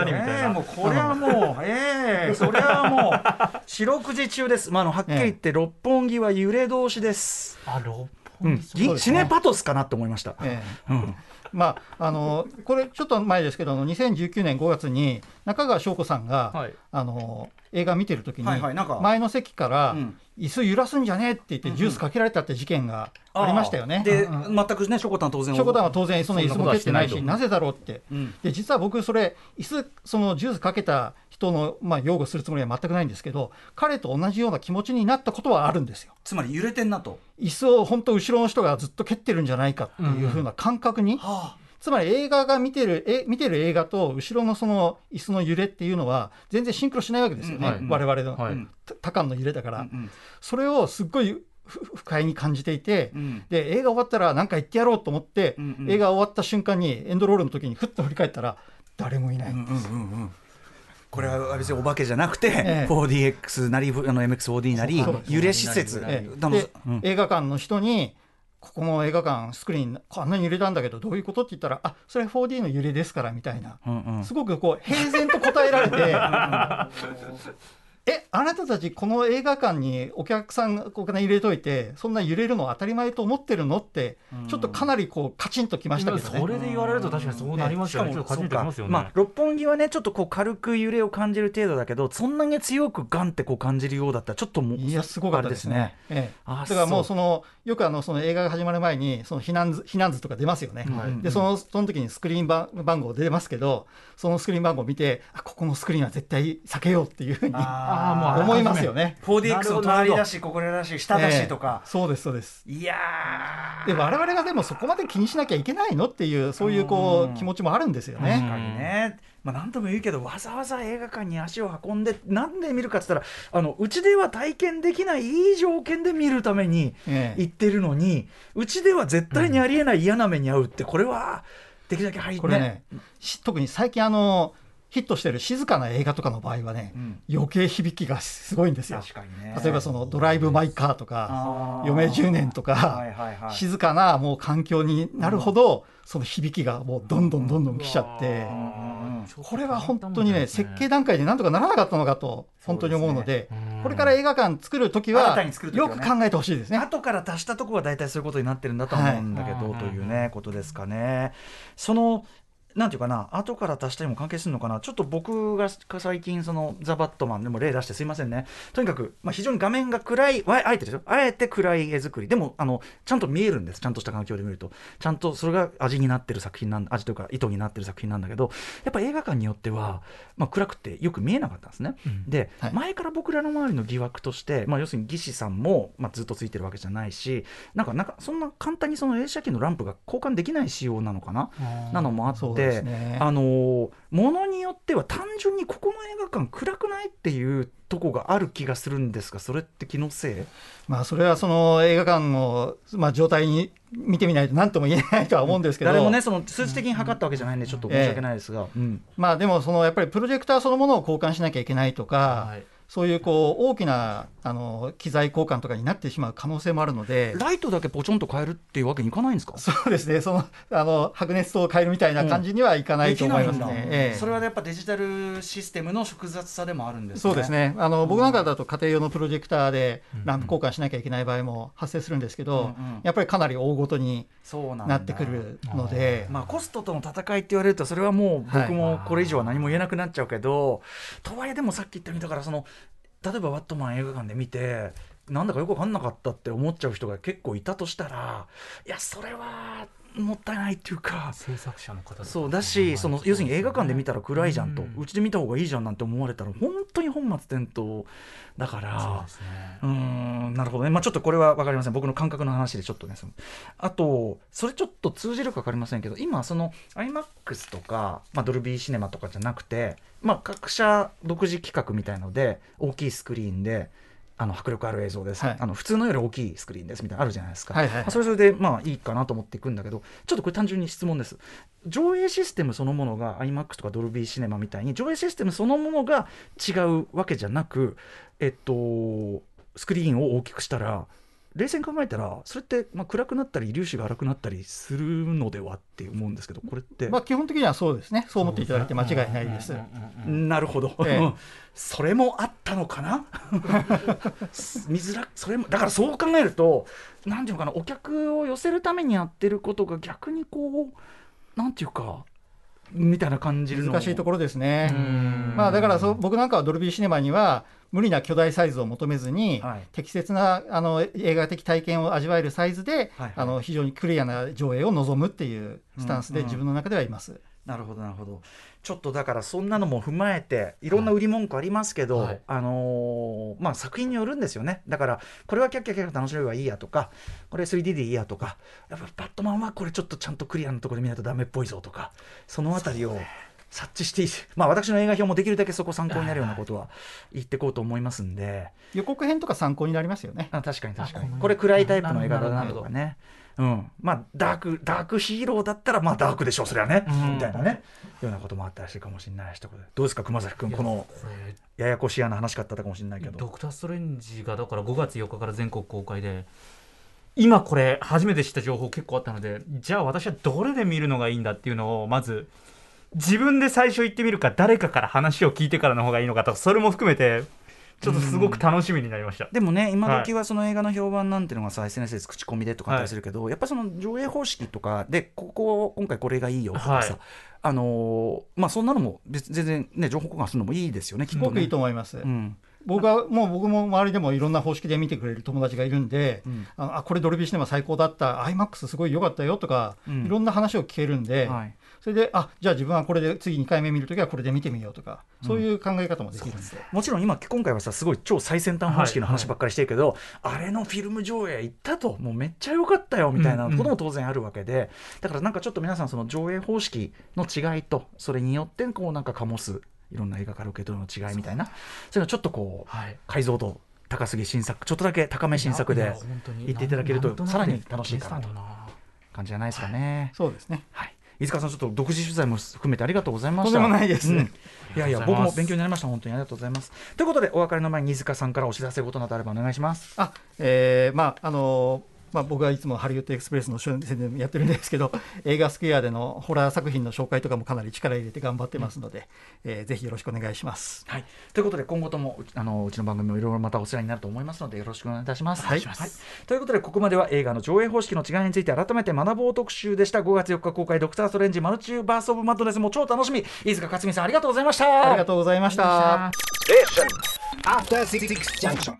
もうこれはもう、ええそれはもう、四六時中です、まあ、あのはっきり言って、六本木は揺れ通しです、あ六うん。本木、ぎシネパトスかなと思いました。ええ。うんまあ、あのこれちょっと前ですけどあの2019年5月に中川翔子さんが、はい。あの映画見てる時に、前の席から、うん。椅子揺らすんじゃねえって言ってジュースかけられたって事件がありましたよね。で、全くね、しょこたん当然。翔子さんは当然その椅子も蹴ってないしななぜだろうって、うん。で実は僕それ椅子そのジュースかけた人の、まあ、擁護するつもりは全くないんですけど彼と同じような気持ちになったことはあるんですよ。つまり揺れてんなと。椅子を本当後ろの人がずっと蹴ってるんじゃないかっていう風な感覚に、はつまり映画が見てるえ見てる映画と後ろのその椅子の揺れっていうのは全然シンクロしないわけですよね、うん我々の、はい。うん。た多感の揺れだから、あ。うん。それをすっごいふ不快に感じていて、うん。で映画終わったら何か言ってやろうと思って、うんうん。映画終わった瞬間にエンドロールの時にふっと振り返ったら誰もいない、うんうんうんうんこれは別にお化けじゃなくて、ええ。4DX なりあの MX4D なり揺れ施設。ええ。映画館の人にここの映画館スクリーンあんなに揺れたんだけどどういうことって言ったらあそれ 4D の揺れですからみたいな、うんうん。すごくこう平然と答えられて えあなたたちこの映画館にお客さんお金入れといてそんな揺れるの当たり前と思ってるのってちょっとかなりこうカチンときましたけどね。それで言われると確かにそうなりますよね。ちょっと感じてきますよね。まあ、六本木はねちょっとこう軽く揺れを感じる程度だけどそんなに強くガンってこう感じるようだったらちょっともういやすごかったですね。ええ、あだからもうそそのよくあのその映画が始まる前にその避難図避難図とか出ますよね。はいでそのその時にスクリーン番番号出ますけどそのスクリーン番号を見てあここのスクリーンは絶対避けようっていうふうにあーもう思いますよね。4DX の隣だしここだし下だしとか。ええ、そうですそうです。いやー。で我々がでもそこまで気にしなきゃいけないのっていうそういうこう気持ちもあるんですよ確ね。かにね、まあ、何度も言うけどわざわざ映画館に足を運んでなんで見るかっつったらあのうちでは体験できないいい条件で見るためにええ。行ってるのにうちでは絶対にありえない嫌な目に遭うってこれはできるだけ入これねし特に最近あのヒットしてる静かな映画とかの場合はね、うん。余計響きがすごいんですよ。確かにね。例えばそのドライブ・マイ・カーとか余命10年とか、はいはいはい。静かなもう環境になるほど、その響きがもうどんどんどんどん来ちゃって、これは本当にね設計段階でなんとかならなかったのかと本当に思うのでこれから映画館作る時は新たに作る時はよねく考えてほしいですね。後から足したとこは大体そういうことになってるんだと思うんだけど、はい。というねことですかね。そのなんていうかな後から足したにも関係するのかな。ちょっと僕が最近そのザ・バットマンでも例出してすいませんね。とにかく、まあ、非常に画面が暗いわあえてですよあえて暗い絵作り。でもあのちゃんと見えるんです。ちゃんとした環境で見ると。ちゃんとそれが味になってる作品なん味というか意図になってる作品なんだけどやっぱ映画館によっては、まあ、暗くてよく見えなかったんですね、で、はい。前から僕らの周りの疑惑として、まあ、要するに技師さんも、まあ、ずっとついてるわけじゃないしなんかなんかそんな簡単にその映写機のランプが交換できない仕様なのかな？なのもあって、ですね。あのものによっては単純にここの映画館暗くないっていうとこがある気がするんですがそれって気のせい？まあそれはその映画館の、まあ、状態に見てみないと何とも言えないとは思うんですけど、誰もねその数値的に測ったわけじゃないんでちょっと申し訳ないですが、うん。まあでもそのやっぱりプロジェクターそのものを交換しなきゃいけないとか、はいそういうこう大きなあの機材交換とかになってしまう可能性もあるので。ライトだけポチョンと変えるっていうわけにいかないんですか？そうですね、そのあの白熱灯を変えるみたいな感じにはいかないと思いますできないんええ。それはやっぱデジタルシステムの複雑さでもあるんですね。そうですね。あの僕なんかだと家庭用のプロジェクターでランプ交換しなきゃいけない場合も発生するんですけど、うんうん。やっぱりかなり大ごとになってくるので、まあ、コストとの戦いって言われるとそれはもう僕もこれ以上は何も言えなくなっちゃうけど、とはいえでもさっき言ったようにだからその例えば「バットマン」映画館で見てなんだかよく分かんなかったって思っちゃう人が結構いたとしたらいやそれはもったいないっていうか。制作者の方そうだし、その要するに映画館で見たら暗いじゃんと、ううんちで見た方がいいじゃんなんて思われたら、本当に本末転倒だから、そうんなるほどね、まあ、ちょっとこれは分かりません、僕の感覚の話でちょっとね、そのあと、それちょっと通じるか分かりませんけど、今、その iMAX とか、まあ、ドルビーシネマとかじゃなくて、まあ、各社独自企画みたいので、大きいスクリーンで、あの迫力ある映像です、はい。あの普通のより大きいスクリーンですみたいなのあるじゃないですか、はいはいはい。まあそれそれでまあいいかなと思っていくんだけどちょっとこれ単純に質問です。上映システムそのものが iMAX とかドルビーシネマみたいに上映システムそのものが違うわけじゃなくえっとスクリーンを大きくしたら冷静に考えたらそれってまあ暗くなったり粒子が荒くなったりするのではって思うんですけどこれって、まあ、基本的にはそうですね、そう思っていただいて間違いないです。なるほど、ええ。それもあったのかな？見づらそれもだからそう考えるとなんていうのかなお客を寄せるためにやってることが逆にこうなんていうかみたいな感じ難しいところですね。ん。まあ、だからそう僕なんかはドルビーシネマには無理な巨大サイズを求めずに、はい。適切なあの映画的体験を味わえるサイズで、はいはい。あの非常にクリアな上映を望むっていうスタンスでうんうん。自分の中ではいます。なるほどなるほど。ちょっとだからそんなのも踏まえていろんな売り文句ありますけど、はい。あのーまあ作品によるんですよね。だからこれはキャッキャキャッキャ楽しめばいいやとかこれ 3D でいいやとかやっぱバットマンはこれちょっとちゃんとクリアなところで見ないとダメっぽいぞとかそのあたりを察知していい まあ私の映画表もできるだけそこ参考になるようなことは言っていこうと思いますんで。予告編とか参考になりますよね。あ確かに確かに。あこれ暗いタイプの映画だなとかね。うん。まあダークダークヒーローだったらまあダークでしょうそれはね、うん。みたいなね。ようなこともあったりするかもしれないしどうですか熊崎君このややこしいやな話しかったかもしれないけど。ドクター・ストレンジがだから5月4日から全国公開で今これ初めて知った情報結構あったのでじゃあ私はどれで見るのがいいんだっていうのをまず自分で最初行ってみるか誰かから話を聞いてからの方がいいのかとかそれも含めてちょっとすごく楽しみになりました。でもね今時はその映画の評判なんていうのがさ、SNS で口コミでとかあったりするけど、やっぱその上映方式とかでここ今回これがいいよとかさ、はい。あのーまあそんなのも別全然ね情報交換するのもいいですよねきっとね。すごくいいと思います。うん。僕はもう僕も周りでもいろんな方式で見てくれる友達がいるんで、ん。あのあこれドルビーシネマ最高だった。iMAX すごい良かったよとか、うん。いろんな話を聞けるんで、はいそれであじゃあ自分はこれで次2回目見るときはこれで見てみようとかそういう考え方もできるんで、もちろん今今回はさすごい超最先端方式の話ばっかりしてるけど、あれのフィルム上映行ったともうめっちゃ良かったよみたいなことも当然あるわけで、だからなんかちょっと皆さんその上映方式の違いとそれによってこうなんか醸すいろんな映画から受け取るの違いみたいなそういうのちょっとこう、はい解像度高すぎ新作ちょっとだけ高め新作で言っていただけるとさらに楽しいかなと感じじゃないですかね。そうですね。はい飯塚さん、ちょっと独自取材も含めてありがとうございました。とんでもないですうんいやいや、僕も勉強になりました。本当にありがとうございます。ということで、お別れの前に飯塚さんからお知らせ事などあればお願いします。あえーまああのまあ、僕はいつもハリウッドエクスプレスの宣伝やってるんですけど 映画スクエアでのホラー作品の紹介とかもかなり力入れて頑張ってますので、えーぜひよろしくお願いします。はい、ということで今後ともうあのうちの番組もいろいろまたお世話になると思いますのでよろしくお願いいたします。はいということでここまでは映画の上映方式の違いについて改めて学ぼう特集でした5月4日公開「ドクター・ストレンジマルチバース・オブ・マッドネス」も超楽しみ飯塚克美さんありがとうございました。ありがとうございました。Station. After Six Junction.